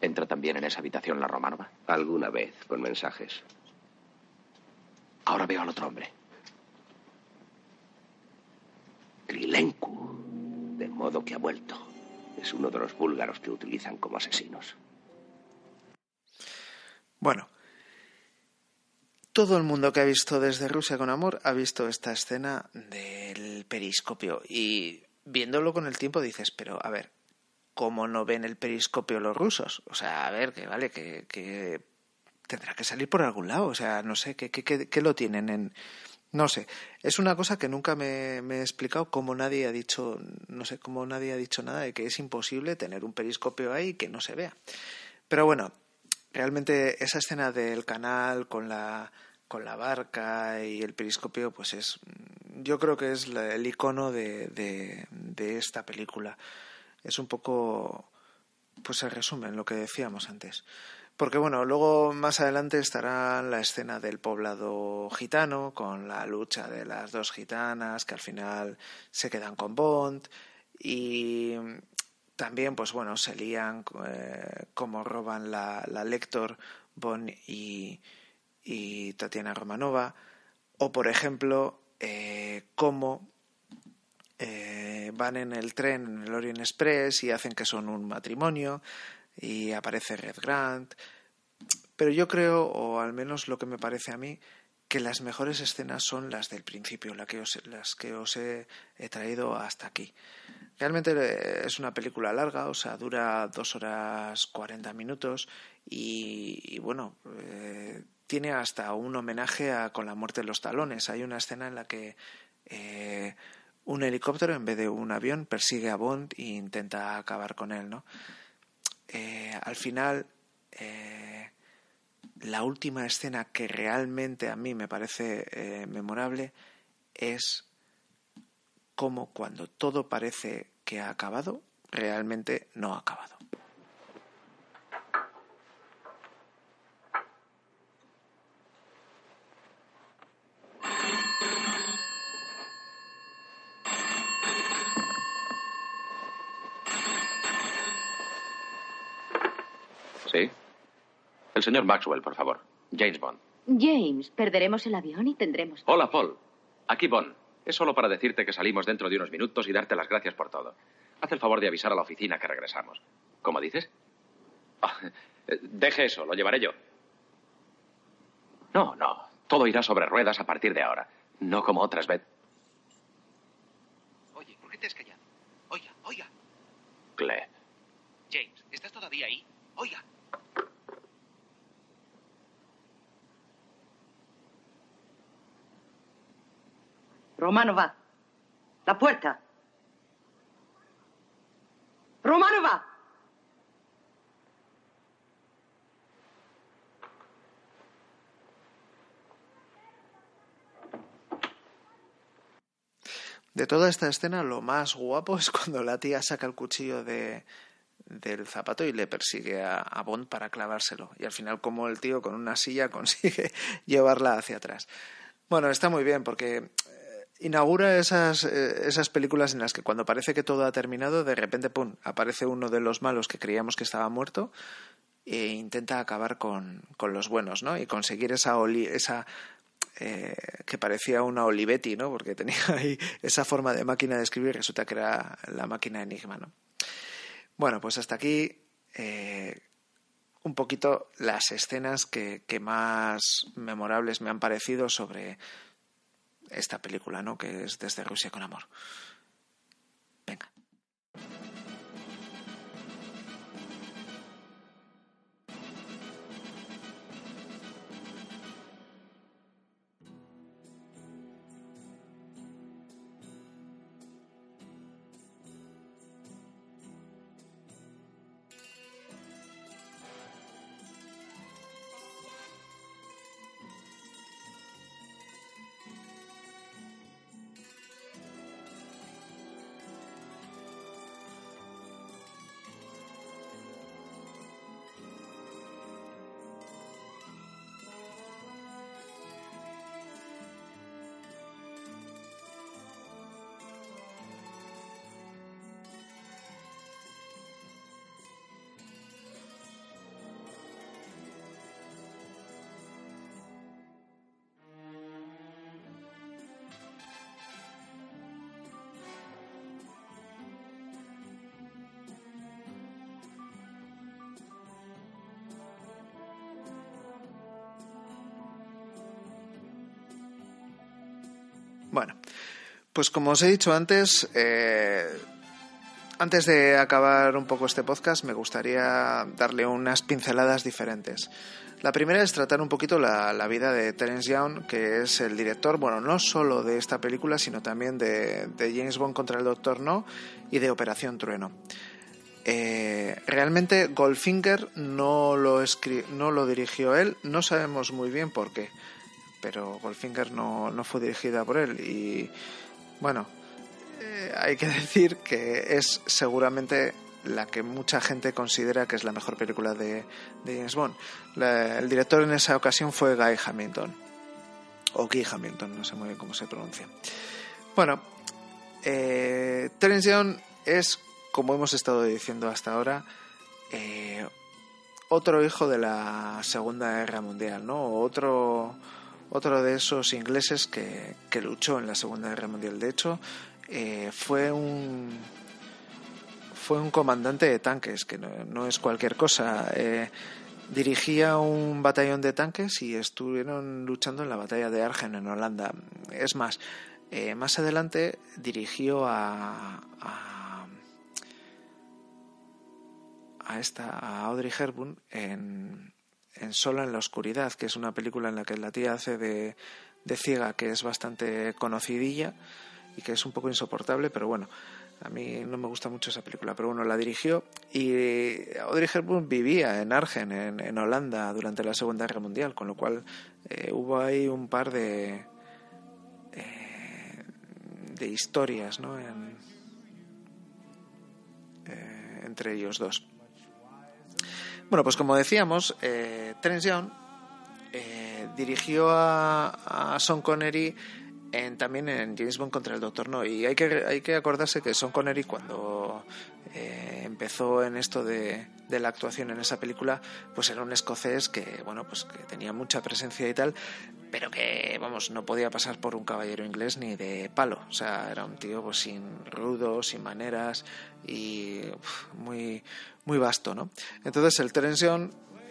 S8: ¿entra también en esa habitación la Romanova?
S9: Alguna vez, con mensajes.
S8: Ahora veo al otro hombre.
S9: Krilenku. De modo que ha vuelto. Es uno de los búlgaros que utilizan como asesinos.
S1: Bueno, todo el mundo que ha visto desde Rusia con amor ha visto esta escena del periscopio y viéndolo con el tiempo dices, pero a ver, ¿cómo no ven el periscopio los rusos? O sea, a ver, que vale, que, tendrá que salir por algún lado, o sea, no sé, ¿qué, qué, lo tienen en...? No sé, es una cosa que nunca me, me, he explicado cómo nadie ha dicho, no sé, cómo nadie ha dicho nada de que es imposible tener un periscopio ahí que no se vea. Pero bueno, realmente esa escena del canal con la con la barca y el periscopio, pues es, yo creo que es el icono de, de, esta película. Es un poco, pues el resumen, lo que decíamos antes. Porque bueno, luego más adelante estará la escena del poblado gitano, con la lucha de las dos gitanas que al final se quedan con Bond y también, pues bueno, se lían eh, como roban la, la Lector, Bon y, y, Tatiana Romanova. O, por ejemplo, eh, cómo eh, van en el tren, en el Orient Express, y hacen que son un matrimonio, y aparece Red Grant. Pero yo creo, o al menos lo que me parece a mí, que las mejores escenas son las del principio, las que os, las que os he traído hasta aquí. Realmente eh, es una película larga, o sea, dura dos horas cuarenta minutos y, bueno, eh, tiene hasta un homenaje a Con la muerte de los talones. Hay una escena en la que eh, un helicóptero en vez de un avión persigue a Bond e intenta acabar con él, ¿no? Al final, la última escena que realmente a mí me parece memorable es como cuando todo parece que ha acabado, realmente no ha acabado.
S8: Sí. El señor Maxwell, por favor. James Bond.
S5: James, perderemos el avión y tendremos.
S8: Hola, Paul. Aquí Bond. Es solo para decirte que salimos dentro de unos minutos y darte las gracias por todo. Haz el favor de avisar a la oficina que regresamos. ¿Cómo dices? Ah, eh, deje eso, lo llevaré yo. No, no. Todo irá sobre ruedas a partir de ahora. No como otras veces.
S10: Oye, ¿por qué te has callado? Oiga, oiga.
S8: Cle.
S10: James, ¿estás todavía ahí? Oiga.
S6: Romanova. La puerta. Romanova.
S1: De toda esta escena, lo más guapo es cuando la tía saca el cuchillo de, del zapato y le persigue a, a, Bond para clavárselo. Y al final, como el tío con una silla [LAUGHS] consigue llevarla hacia atrás. Bueno, está muy bien porque inaugura esas, eh, esas películas en las que cuando parece que todo ha terminado, de repente, ¡pum!, aparece uno de los malos que creíamos que estaba muerto e intenta acabar con, con los buenos, ¿no? Y conseguir esa, esa eh, que parecía una Olivetti, ¿no? Porque tenía ahí esa forma de máquina de escribir resulta que era la máquina Enigma, ¿no? Bueno, pues hasta aquí eh, un poquito las escenas que, que más memorables me han parecido sobre esta película, ¿no? Que es Desde Rusia con Amor. Bueno, pues como os he dicho antes, eh, antes de acabar un poco este podcast, me gustaría darle unas pinceladas diferentes. La primera es tratar un poquito la, vida de Terence Young, que es el director, bueno, no solo de esta película, sino también de, James Bond contra el Doctor No y de Operación Trueno. Eh, realmente Goldfinger no lo, no lo dirigió él, no sabemos muy bien por qué, pero Goldfinger no, no fue dirigida por él y bueno, eh, hay que [LAUGHS] decir que es seguramente la que mucha gente considera que es la mejor película de, James Bond. el director en esa ocasión fue Guy Hamilton, o Guy Hamilton, no sé muy bien cómo se pronuncia. Bueno, eh, Terence Young es, como hemos estado diciendo hasta ahora, eh, otro hijo de la Segunda Guerra Mundial, ¿no? Otro, otro de esos ingleses que, que luchó en la Segunda Guerra Mundial. De hecho, eh, fue un fue un comandante de tanques, que no, es cualquier cosa. Eh, dirigía un batallón de tanques y estuvieron luchando en la batalla de Argen en Holanda. Es más, eh, más adelante dirigió a, a, esta a Audrey Hepburn en, en Sola en la oscuridad, que es una película en la que la tía hace de, de ciega, que es bastante conocidilla y que es un poco insoportable, pero bueno, a mí no me gusta mucho esa película, pero bueno, la dirigió y Audrey Hepburn vivía en Argen, en, Holanda, durante la Segunda Guerra Mundial, con lo cual eh, hubo ahí un par de eh, de historias, ¿no? Eh, entre ellos dos. Bueno, pues como decíamos, eh, Terence Young dirigió a, a Sean Connery también en James Bond contra el Doctor No. Y hay que, hay que acordarse que Sean Connery cuando eh, empezó en esto de, de, la actuación en esa película, pues era un escocés que, bueno, pues que tenía mucha presencia y tal, pero que, vamos, no podía pasar por un caballero inglés ni de palo. O sea, era un tío pues sin rudo, sin maneras y muy, muy vasto, ¿no? Entonces el Terence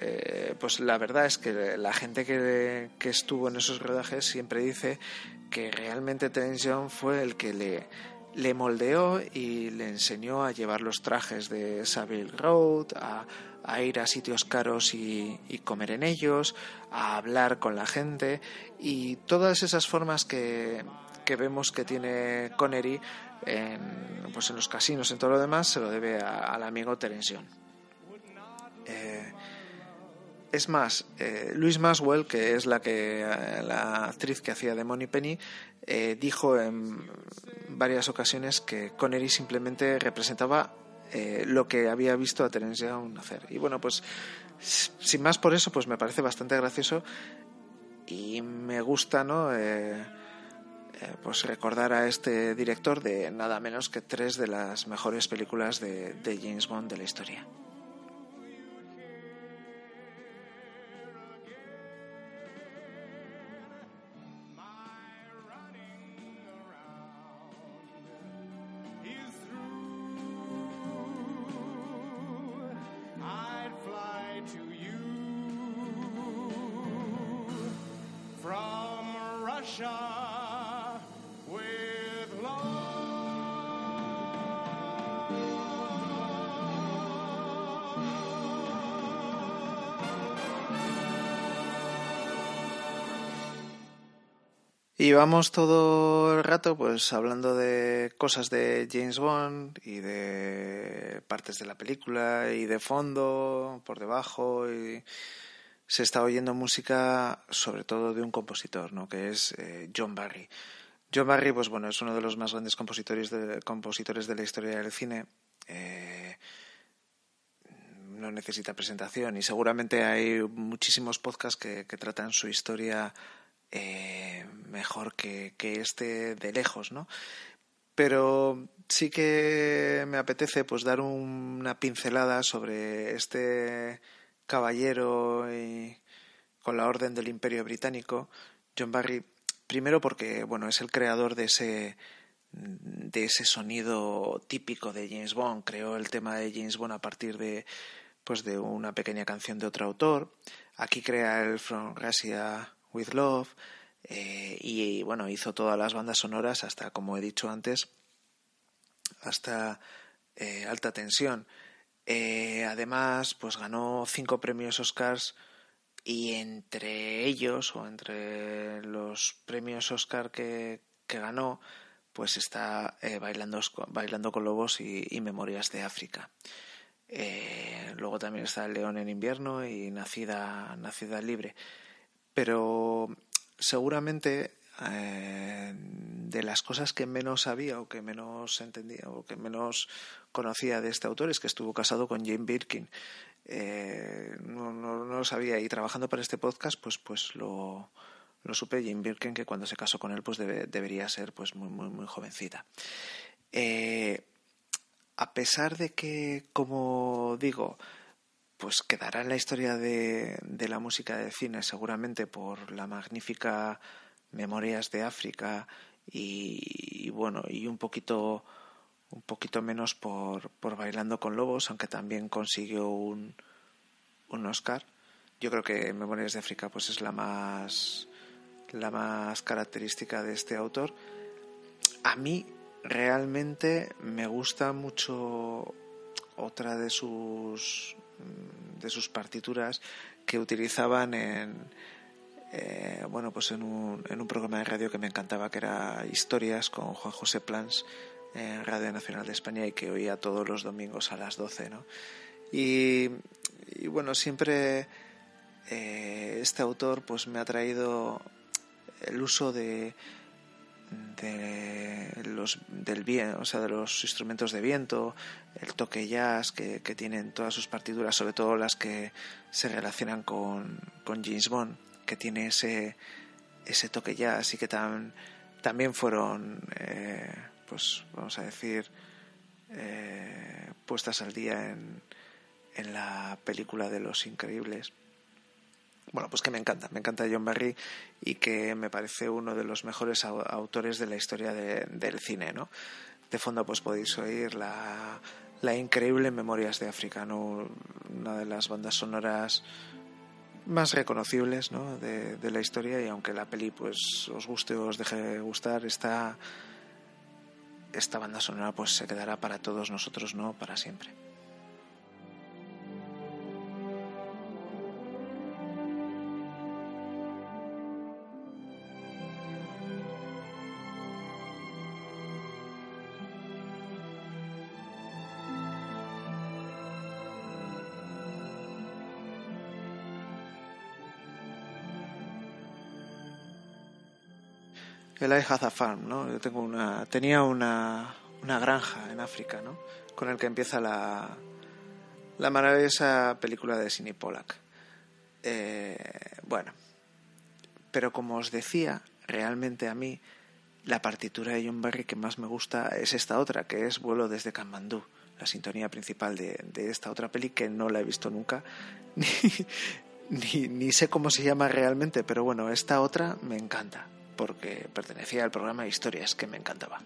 S1: eh, pues la verdad es que la gente que, que, estuvo en esos rodajes siempre dice que realmente Terence fue el que le, le moldeó y le enseñó a llevar los trajes de Savile Road, a, ir a sitios caros y, comer en ellos, a hablar con la gente. Y todas esas formas que, que vemos que tiene Connery en, pues en los casinos, en todo lo demás, se lo debe al amigo Terence eh, es más, eh, Louise Maswell, que es la que eh, la actriz que hacía de Money Penny, eh, dijo en varias ocasiones que Connery simplemente representaba eh, lo que había visto a Terence Young hacer. Y bueno, pues sin más por eso, pues me parece bastante gracioso y me gusta, ¿no? pues recordar a este director de nada menos que tres de las mejores películas de James Bond de la historia. Y vamos todo el rato pues hablando de cosas de James Bond y de partes de la película y de fondo, por debajo y se está oyendo música sobre todo de un compositor, ¿no? que es eh, John Barry. John Barry, pues bueno, es uno de los más grandes compositores de, compositores de la historia del cine. Eh, no necesita presentación y seguramente hay muchísimos podcasts que, que tratan su historia eh, mejor que, que este de lejos, ¿no? Pero sí que me apetece pues dar una pincelada sobre este caballero y con la orden del Imperio Británico, John Barry, primero porque bueno, es el creador de ese de ese sonido típico de James Bond, creó el tema de James Bond a partir de pues de una pequeña canción de otro autor. Aquí crea el From Russia with Love Eh, y, bueno, hizo todas las bandas sonoras hasta, como he dicho antes, hasta eh, alta tensión. Eh, además, pues ganó cinco premios Oscars y entre ellos, o entre los premios Oscar que, que ganó, pues está bailando, bailando con Lobos y, Memorias de África. luego también está León en invierno y Nacida, Nacida Libre. Pero seguramente eh, de las cosas que menos sabía o que menos entendía o que menos conocía de este autor es que estuvo casado con Jane Birkin. Eh, no, no, lo sabía y trabajando para este podcast pues, pues lo, lo supe Jane Birkin que cuando se casó con él pues debería ser pues muy, muy, muy jovencita. Eh, a pesar de que, como digo, pues quedará en la historia de, de la música de cine seguramente por la magnífica Memorias de África y, bueno y un poquito un poquito menos por, por Bailando con Lobos, aunque también consiguió un, un Oscar. Yo creo que Memorias de África pues es la más la más característica de este autor. A mí realmente me gusta mucho otra de sus de sus partituras que utilizaban en eh, bueno pues en un, en un programa de radio que me encantaba que era historias con Juan José Plans en Radio Nacional de España y que oía todos los domingos a las 12 ¿no? y, bueno siempre eh, este autor pues me ha traído el uso de de los del bien, o sea, de los instrumentos de viento, el toque jazz que, tienen todas sus partituras, sobre todo las que se relacionan con, con James Bond, que tiene ese ese toque jazz y que también fueron, eh, pues vamos a decir, eh, puestas al día en, en la película de Los Increíbles bueno, pues que me encanta, me encanta John Barry y que me parece uno de los mejores autores de la historia del cine, ¿no? De fondo pues podéis oír la, la increíble Memorias de África, ¿no? una de las bandas sonoras más reconocibles ¿no? de, de, la historia y aunque la peli pues os guste o os deje de gustar, esta, esta banda sonora pues se quedará para todos nosotros, ¿no? Para siempre. El I Had a Farm, ¿no? Yo tengo una, tenía una, una granja en África, ¿no? Con el que empieza la, la maravillosa película de Sidney Pollack. Eh, bueno, pero como os decía, realmente a mí la partitura de John Barry que más me gusta es esta otra, que es Vuelo desde Kamandú, la sintonía principal de, de esta otra peli que no la he visto nunca, [LAUGHS] ni, ni sé cómo se llama realmente, pero bueno, esta otra me encanta porque pertenecía al programa historias que me encantaba.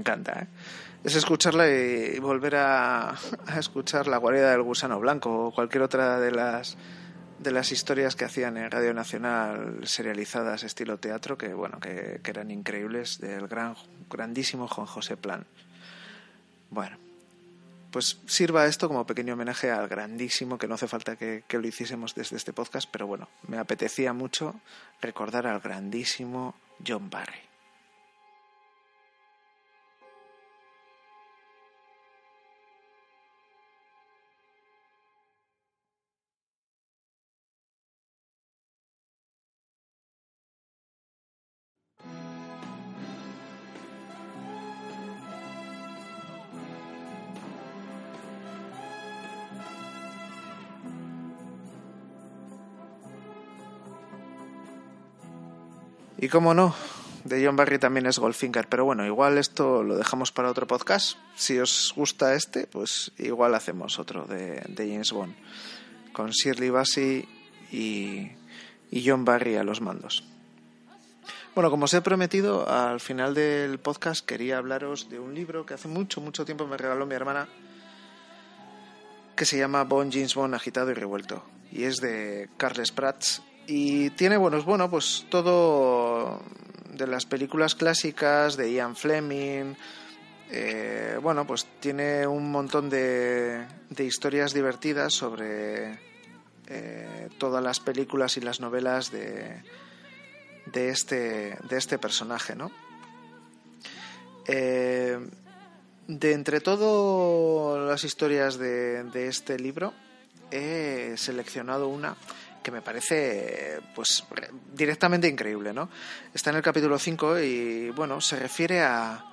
S1: Encanta. ¿eh? Es escucharla y volver a, escuchar La guarida del gusano blanco o cualquier otra de las de las historias que hacían en Radio Nacional serializadas estilo teatro que bueno que, eran increíbles del gran grandísimo Juan José Plan. Bueno, pues sirva esto como pequeño homenaje al grandísimo, que no hace falta que, que lo hiciésemos desde este podcast, pero bueno, me apetecía mucho recordar al grandísimo John Barry. Y cómo no, de John Barry también es Goldfinger, pero bueno, igual esto lo dejamos para otro podcast. Si os gusta este, pues igual hacemos otro de, de James Bond, con Shirley Bassey y, y John Barry a los mandos. Bueno, como os he prometido, al final del podcast quería hablaros de un libro que hace mucho, mucho tiempo me regaló mi hermana, que se llama Bond James Bond agitado y revuelto. Y es de Carles Prats y tiene, bueno, es bueno, pues todo de las películas clásicas de Ian Fleming. Eh, bueno, pues tiene un montón de, de historias divertidas sobre eh, todas las películas y las novelas de, de, este, de este personaje, ¿no? Eh, de entre todas las historias de, de este libro, he seleccionado una que me parece pues directamente increíble, ¿no? Está en el capítulo 5 y bueno, se refiere a,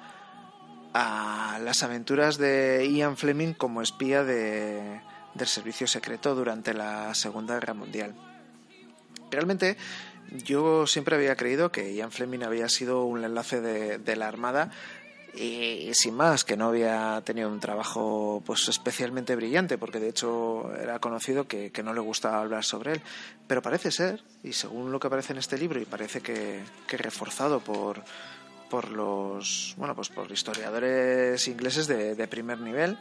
S1: a las aventuras de Ian Fleming como espía de, del servicio secreto durante la Segunda Guerra Mundial. Realmente yo siempre había creído que Ian Fleming había sido un enlace de, de la Armada y, sin más, que no había tenido un trabajo pues especialmente brillante, porque de hecho era conocido que, que, no le gustaba hablar sobre él. Pero parece ser, y según lo que aparece en este libro, y parece que, que reforzado por, por los bueno pues por historiadores ingleses de, de primer nivel,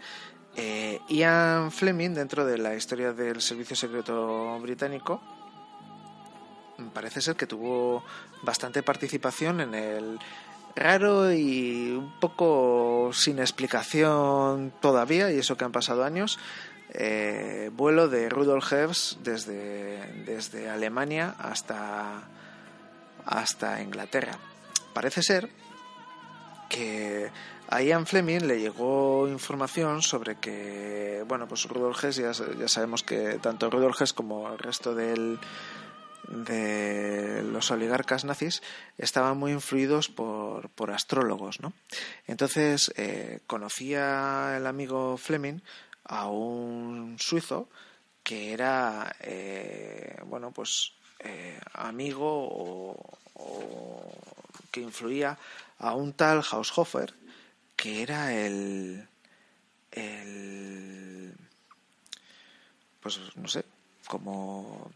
S1: eh, Ian Fleming, dentro de la historia del Servicio Secreto Británico, parece ser que tuvo bastante participación en el raro y un poco sin explicación todavía, y eso que han pasado años, eh, vuelo de Rudolf Hess desde, desde Alemania hasta, hasta Inglaterra. Parece ser que a Ian Fleming le llegó información sobre que, bueno, pues Rudolf Hess, ya, ya sabemos que tanto Rudolf Hess como el resto del, de los oligarcas nazis estaban muy influidos por, por astrólogos, ¿no? Entonces eh, conocía el amigo Fleming a un suizo que era, eh, bueno, pues eh, amigo o, o, que influía a un tal Haushofer que era el, el pues no sé, como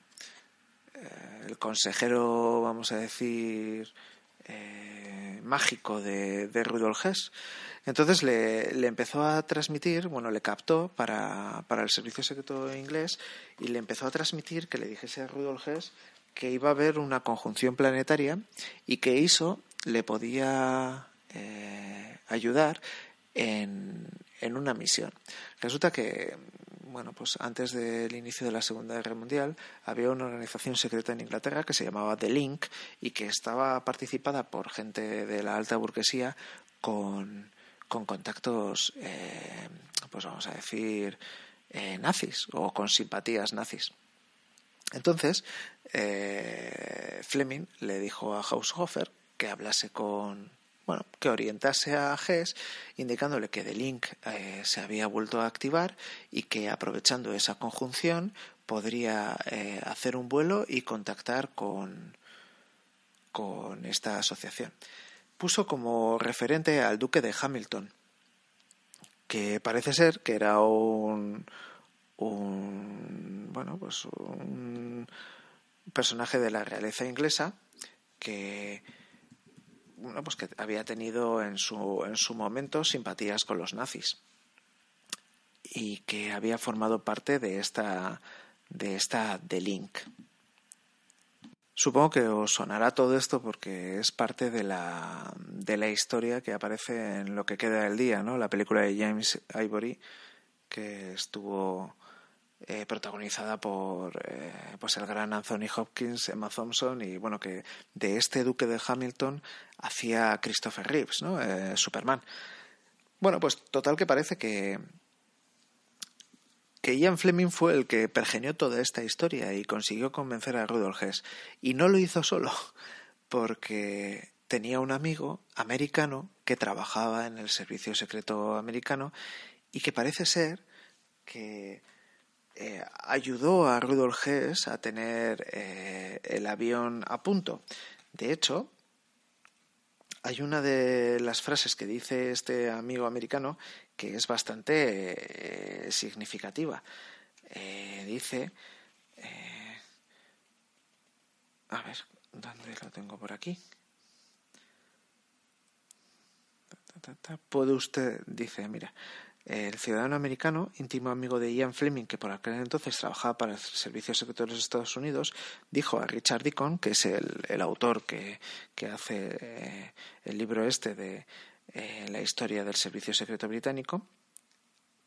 S1: el consejero, vamos a decir, eh, mágico de, de, Rudolf Hess. Entonces le, le, empezó a transmitir, bueno, le captó para, para, el servicio secreto inglés y le empezó a transmitir que le dijese a Rudolf Hess que iba a haber una conjunción planetaria y que eso le podía eh, ayudar en, en una misión. Resulta que bueno, pues antes del inicio de la Segunda Guerra Mundial había una organización secreta en Inglaterra que se llamaba The Link y que estaba participada por gente de la alta burguesía con, con contactos, eh, pues vamos a decir, eh, nazis o con simpatías nazis. Entonces, eh, Fleming le dijo a Haushofer que hablase con, bueno, que orientase a Hess indicándole que The Link eh, se había vuelto a activar y que aprovechando esa conjunción podría eh, hacer un vuelo y contactar con, con esta asociación. Puso como referente al duque de Hamilton, que parece ser que era un, un bueno, pues un personaje de la realeza inglesa que bueno, pues que había tenido en su, en su momento simpatías con los nazis y que había formado parte de esta de esta The Link. Supongo que os sonará todo esto porque es parte de la, de la historia que aparece en Lo que queda del día, ¿no? La película de James Ivory que estuvo eh, protagonizada por eh, pues el gran Anthony Hopkins, Emma Thompson y bueno que de este duque de Hamilton hacía Christopher Reeves, ¿no? Eh, Superman. Bueno, pues total que parece que que Ian Fleming fue el que pergenió toda esta historia y consiguió convencer a Rudolf Hess. Y no lo hizo solo, porque tenía un amigo americano que trabajaba en el servicio secreto americano y que parece ser que eh, ayudó a Rudolf Hess a tener eh, el avión a punto. De hecho, hay una de las frases que dice este amigo americano que es bastante eh, significativa. dice, a ver, ¿dónde lo tengo por aquí? Puede usted, dice, mira, el ciudadano americano, íntimo amigo de Ian Fleming, que por aquel entonces trabajaba para el Servicio Secreto de los Estados Unidos, dijo a Richard Deacon, que es el, autor que, hace eh, el libro este de eh, la historia del Servicio Secreto Británico,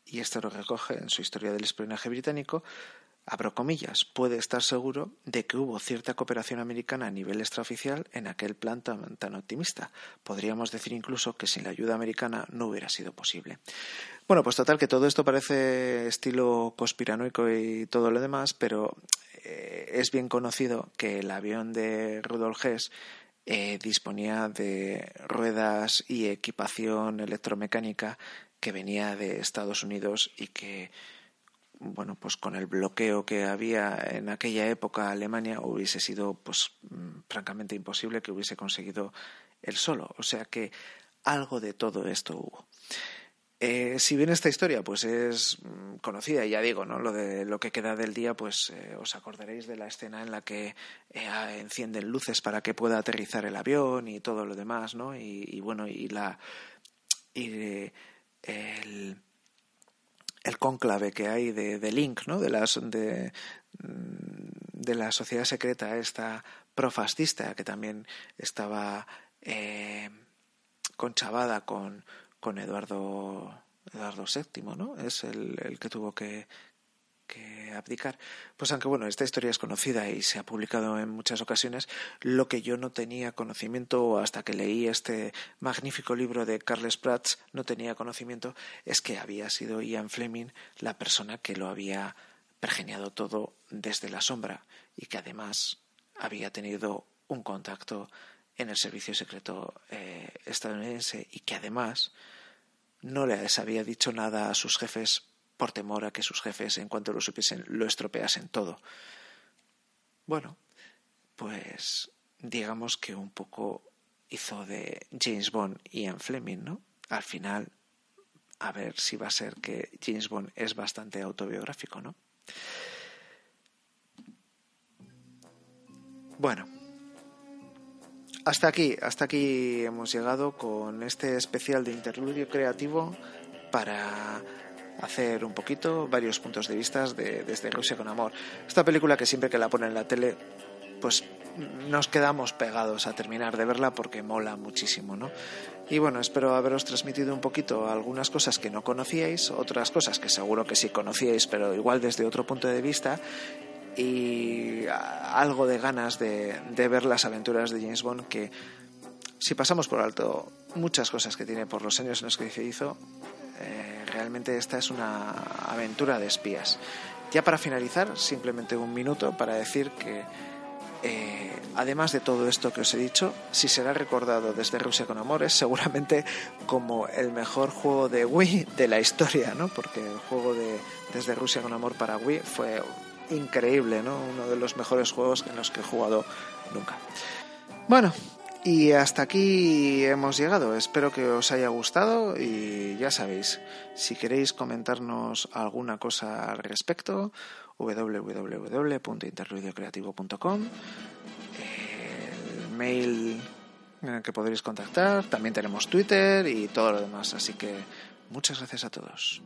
S1: y esto lo recoge en su historia del espionaje británico, abro comillas, puede estar seguro de que hubo cierta cooperación americana a nivel extraoficial en aquel plan tan, optimista. Podríamos decir incluso que sin la ayuda americana no hubiera sido posible. Bueno, pues total que todo esto parece estilo conspiranoico y todo lo demás, pero eh, es bien conocido que el avión de Rudolf Hess eh, disponía de ruedas y equipación electromecánica que venía de Estados Unidos y que bueno, pues con el bloqueo que había en aquella época Alemania hubiese sido, pues, mm, francamente imposible que hubiese conseguido él solo. O sea que algo de todo esto hubo. Eh, si bien esta historia pues es mm, conocida, ya digo, ¿no? Lo de lo que queda del día, pues eh, os acordaréis de la escena en la que eh, encienden luces para que pueda aterrizar el avión y todo lo demás, ¿no? Y, y bueno, y la y el el cónclave que hay de, de Link, ¿no? de, las, de, de la sociedad secreta esta profascista que también estaba eh, conchavada con, con Eduardo, Eduardo VII, ¿no? Es el, el que tuvo que, que abdicar. Pues aunque bueno, esta historia es conocida y se ha publicado en muchas ocasiones, lo que yo no tenía conocimiento hasta que leí este magnífico libro de Carles Prats, no tenía conocimiento, es que había sido Ian Fleming la persona que lo había pergeniado todo desde la sombra y que además había tenido un contacto en el servicio secreto eh, estadounidense y que además no les había dicho nada a sus jefes por temor a que sus jefes, en cuanto lo supiesen, lo estropeasen todo. Bueno, pues digamos que un poco hizo de James Bond Ian Fleming, ¿no? Al final, a ver si va a ser que James Bond es bastante autobiográfico, ¿no? Bueno, hasta aquí, hasta aquí hemos llegado con este especial de interludio creativo para hacer un poquito varios puntos de vista de, desde Rusia con Amor. Esta película que siempre que la ponen en la tele, pues nos quedamos pegados a terminar de verla porque mola muchísimo, ¿no? Y bueno, espero haberos transmitido un poquito algunas cosas que no conocíais, otras cosas que seguro que sí conocíais, pero igual desde otro punto de vista, y algo de ganas de, de ver las aventuras de James Bond que si pasamos por alto muchas cosas que tiene por los años en los que se hizo, eh, realmente esta es una aventura de espías. Ya para finalizar, simplemente un minuto para decir que, eh, además de todo esto que os he dicho, si será recordado desde Rusia con Amor, es [LAUGHS] seguramente como el mejor juego de Wii de la historia, ¿no? Porque el juego de Desde Rusia con Amor para Wii fue increíble, ¿no? Uno de los mejores juegos en los que he jugado nunca. Bueno, y hasta aquí hemos llegado. Espero que os haya gustado y ya sabéis, si queréis comentarnos alguna cosa al respecto, www.interludiocreativo.com, el mail en el que podréis contactar, también tenemos Twitter y todo lo demás. Así que muchas gracias a todos.